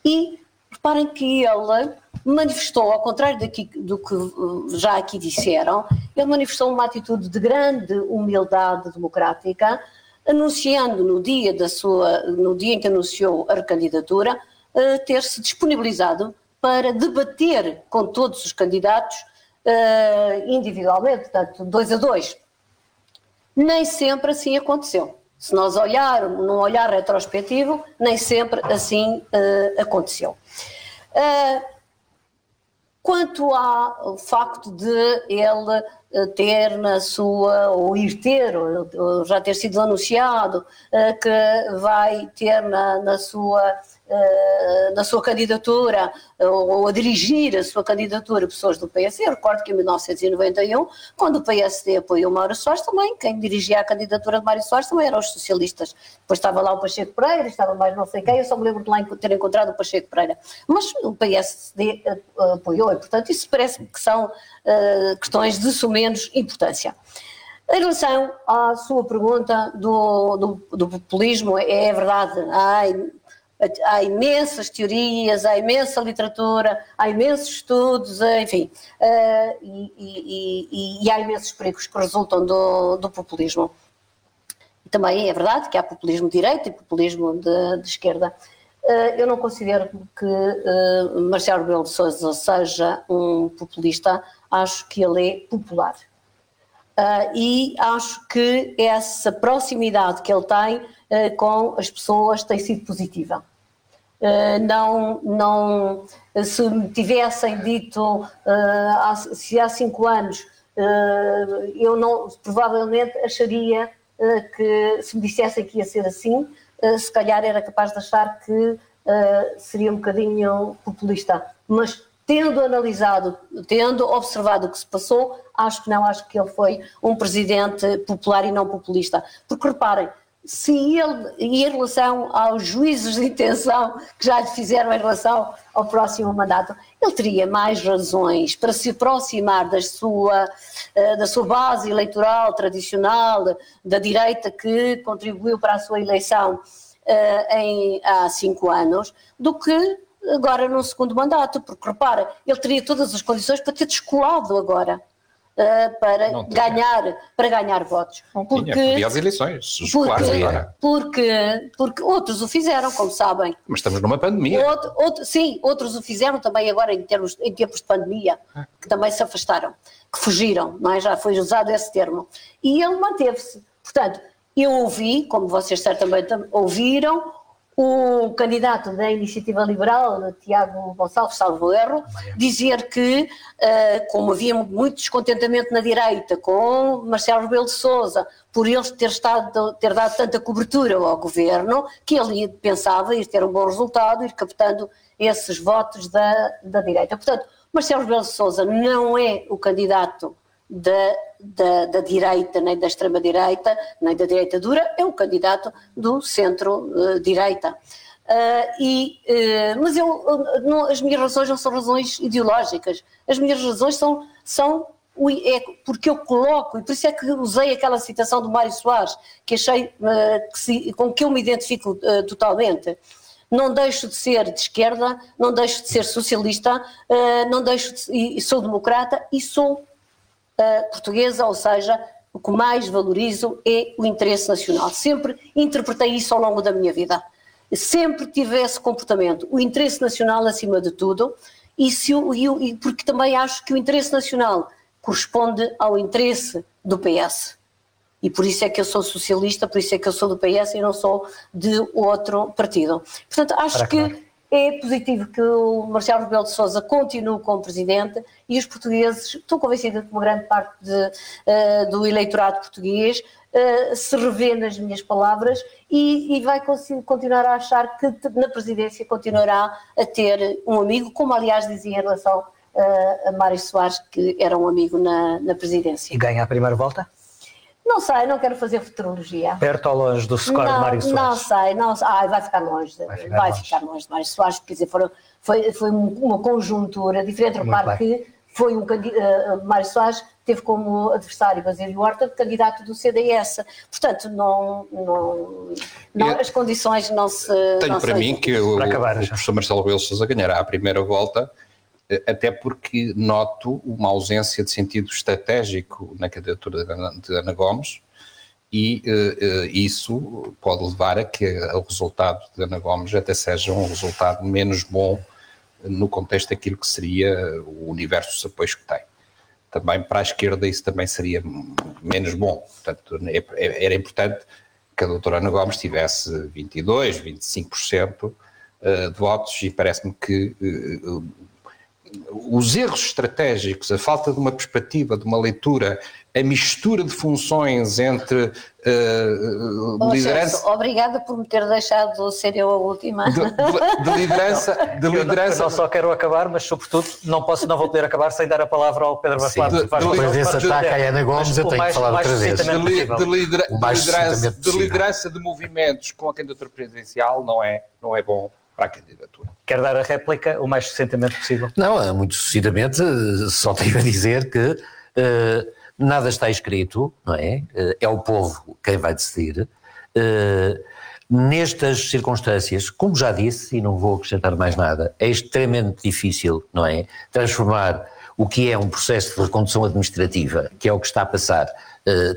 E reparem que ele manifestou, ao contrário daqui, do que eh, já aqui disseram, ele manifestou uma atitude de grande humildade democrática, anunciando no dia da sua, no dia em que anunciou a recandidatura, uh, ter-se disponibilizado para debater com todos os candidatos uh, individualmente, portanto, dois a dois. Nem sempre assim aconteceu. Se nós olharmos num olhar retrospectivo, nem sempre assim uh, aconteceu. Quanto ao facto de ele eh, ter na sua, ou ir ter, ou já ter sido anunciado, eh, que vai ter na, na sua na sua candidatura ou a dirigir a sua candidatura pessoas do PSD. Eu recordo que em 1991, quando o PSD apoiou Mário Soares, também quem dirigia a candidatura de Mário Soares também eram os socialistas. Depois estava lá o Pacheco Pereira, estava mais não sei quem, eu só me lembro de lá ter encontrado o Pacheco Pereira. Mas o PSD apoiou e, portanto, isso parece-me que são questões de sumenos importância. Em relação à sua pergunta do, do, do populismo, é, é verdade, há há imensas teorias, há imensa literatura, há imensos estudos, eh, enfim, uh, e, e, e, há imensos perigos que resultam do, do, populismo. Também é verdade que há populismo de direita e populismo de, de esquerda. Uh, eu não considero que uh, Marcelo Rebelo de Sousa seja um populista, acho que ele é popular. e acho que essa proximidade que ele tem com as pessoas tem sido positiva. Eh, não, não, se me tivessem dito eh, se há cinco anos eh, eu não, provavelmente acharia que se me dissessem que ia ser assim, se calhar era capaz de achar que seria um bocadinho populista. Mas tendo analisado, tendo observado o que se passou, acho que não, acho que ele foi um presidente popular e não populista. Porque reparem, se ele, e em relação aos juízos de intenção que já lhe fizeram em relação ao próximo mandato, ele teria mais razões para se aproximar da sua, eh, da sua base eleitoral tradicional, da direita que contribuiu para a sua eleição uh, em, há cinco anos, do que agora no segundo mandato, porque repara, ele teria todas as condições para ter descolado agora uh, para, ganhar, para ganhar votos. porque, tinha, as eleições, porque, porque, porque outros o fizeram, como sabem. Mas estamos numa pandemia. Outro, outro, sim, outros o fizeram também agora em, termos, em tempos de pandemia, que também se afastaram, que fugiram, não é? já foi usado esse termo. E ele manteve-se. Portanto, eu ouvi, como vocês certamente ouviram, o candidato da Iniciativa Liberal, Tiago Gonçalves Salvo Erro, dizer que, uh, como havia muito descontentamento na direita com Marcelo Rebelo de Sousa, por ele ter, estado, ter dado tanta cobertura ao governo, que ele pensava ir ter um bom resultado, ir captando esses votos da, da direita. Portanto, Marcelo Rebelo de Sousa não é o candidato da, da, da, direita, nem da extrema-direita, nem da direita dura, é um candidato do centro-direita. Uh, e, uh, mas eu, não, as minhas razões não são razões ideológicas, as minhas razões são, são é porque eu coloco, e por isso é que usei aquela citação do Mário Soares, que achei uh, que se, com que eu me identifico totalmente. Não deixo de ser de esquerda, não deixo de ser socialista, não deixo de, e sou democrata e sou uh, portuguesa, ou seja, o que mais valorizo é o interesse nacional. Sempre interpretei isso ao longo da minha vida. Sempre tive esse comportamento, o interesse nacional acima de tudo, e, se, e, e porque também acho que o interesse nacional corresponde ao interesse do PS. E por isso é que eu sou socialista, por isso é que eu sou do PS e não sou de outro partido. Portanto, acho que é positivo que o Marcelo Rebelo de Sousa continue como presidente e os portugueses, estou convencida que uma grande parte de, uh, do eleitorado português uh, se revê nas minhas palavras e, e, vai continuar a achar que na presidência continuará a ter um amigo, como aliás dizia em relação uh, a Mário Soares, que era um amigo na, na presidência. E ganha a primeira volta? Não sei, não quero fazer futurologia. Perto ou longe do score não, de Mário Soares? Não sei, não sei. Ah, vai ficar longe. Vai ficar, vai longe. ficar longe de Mário Soares, quer dizer, foram, foi, foi uma conjuntura diferente. Repare que foi um uh, Mário Soares teve como adversário Basílio Horta, candidato do CDS. Portanto, não, não, não as condições não se. Tenho não para mim que o, acabar, o professor Marcelo Sousa ganhará a primeira volta até porque noto uma ausência de sentido estratégico na candidatura de Ana Gomes e uh, isso pode levar a que o resultado de Ana Gomes até seja um resultado menos bom no contexto daquilo que seria o universo de apoios que tem. Também para a esquerda isso também seria menos bom. Portanto, é, é, era importante que a doutora Ana Gomes tivesse 22, 25% de votos e parece-me que os erros estratégicos, a falta de uma perspectiva, de uma leitura, a mistura de funções entre uh, oh, liderança. Celso, obrigada por me ter deixado ser eu a última. De, de liderança. De liderança. Eu, não só quero acabar, mas sobretudo não, posso, não vou poder acabar sem dar a palavra ao Pedro Bacelado. Depois desse ataque à Ana Gomes, eu tenho mais, que falar outra vez. De, li, de, lidera, de, liderança, de liderança de movimentos com a candidatura presidencial não é, não é bom para a candidatura. Quer dar a réplica o mais sucintamente possível? Não, é muito sucintamente, só tenho a dizer que uh, nada está escrito, não é? Uh, é o povo quem vai decidir. Uh, nestas circunstâncias, como já disse, e não vou acrescentar mais nada, é extremamente difícil, não é? Transformar o que é um processo de recondução administrativa, que é o que está a passar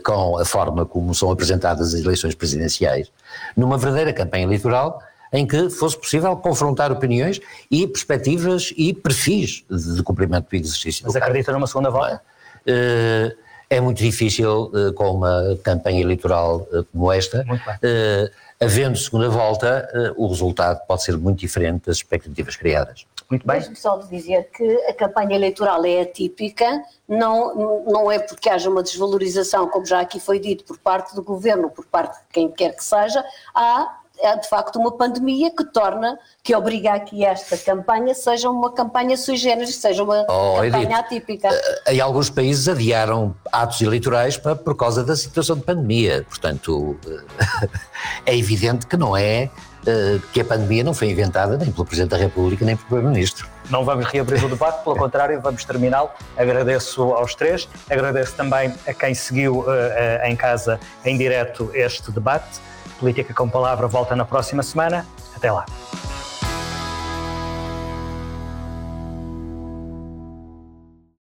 com a forma como são apresentadas as eleições presidenciais, numa verdadeira campanha eleitoral em que fosse possível confrontar opiniões e perspectivas e perfis de cumprimento do exercício. Mas acredita numa segunda volta? É, é muito difícil eh, com uma campanha eleitoral eh, como esta. Havendo segunda volta, o resultado pode ser muito diferente das expectativas criadas. Muito bem. Deixe-me só dizer que a campanha eleitoral é atípica, não, não é porque haja uma desvalorização, como já aqui foi dito, por parte do governo, por parte de quem quer que seja, há é de facto uma pandemia que torna, que obriga a que esta campanha seja uma campanha sui generis, seja uma oh, campanha Edith, atípica. Eh, em alguns países adiaram atos eleitorais por causa da situação de pandemia, portanto eh, é evidente que não é eh, que a pandemia não foi inventada nem pelo Presidente da República nem pelo Primeiro-Ministro. Não vamos reabrir o debate, pelo contrário, vamos terminá-lo. Agradeço aos três, agradeço também a quem seguiu uh, uh, em casa, em direto, este debate. Política com Palavra volta na próxima semana. Até lá.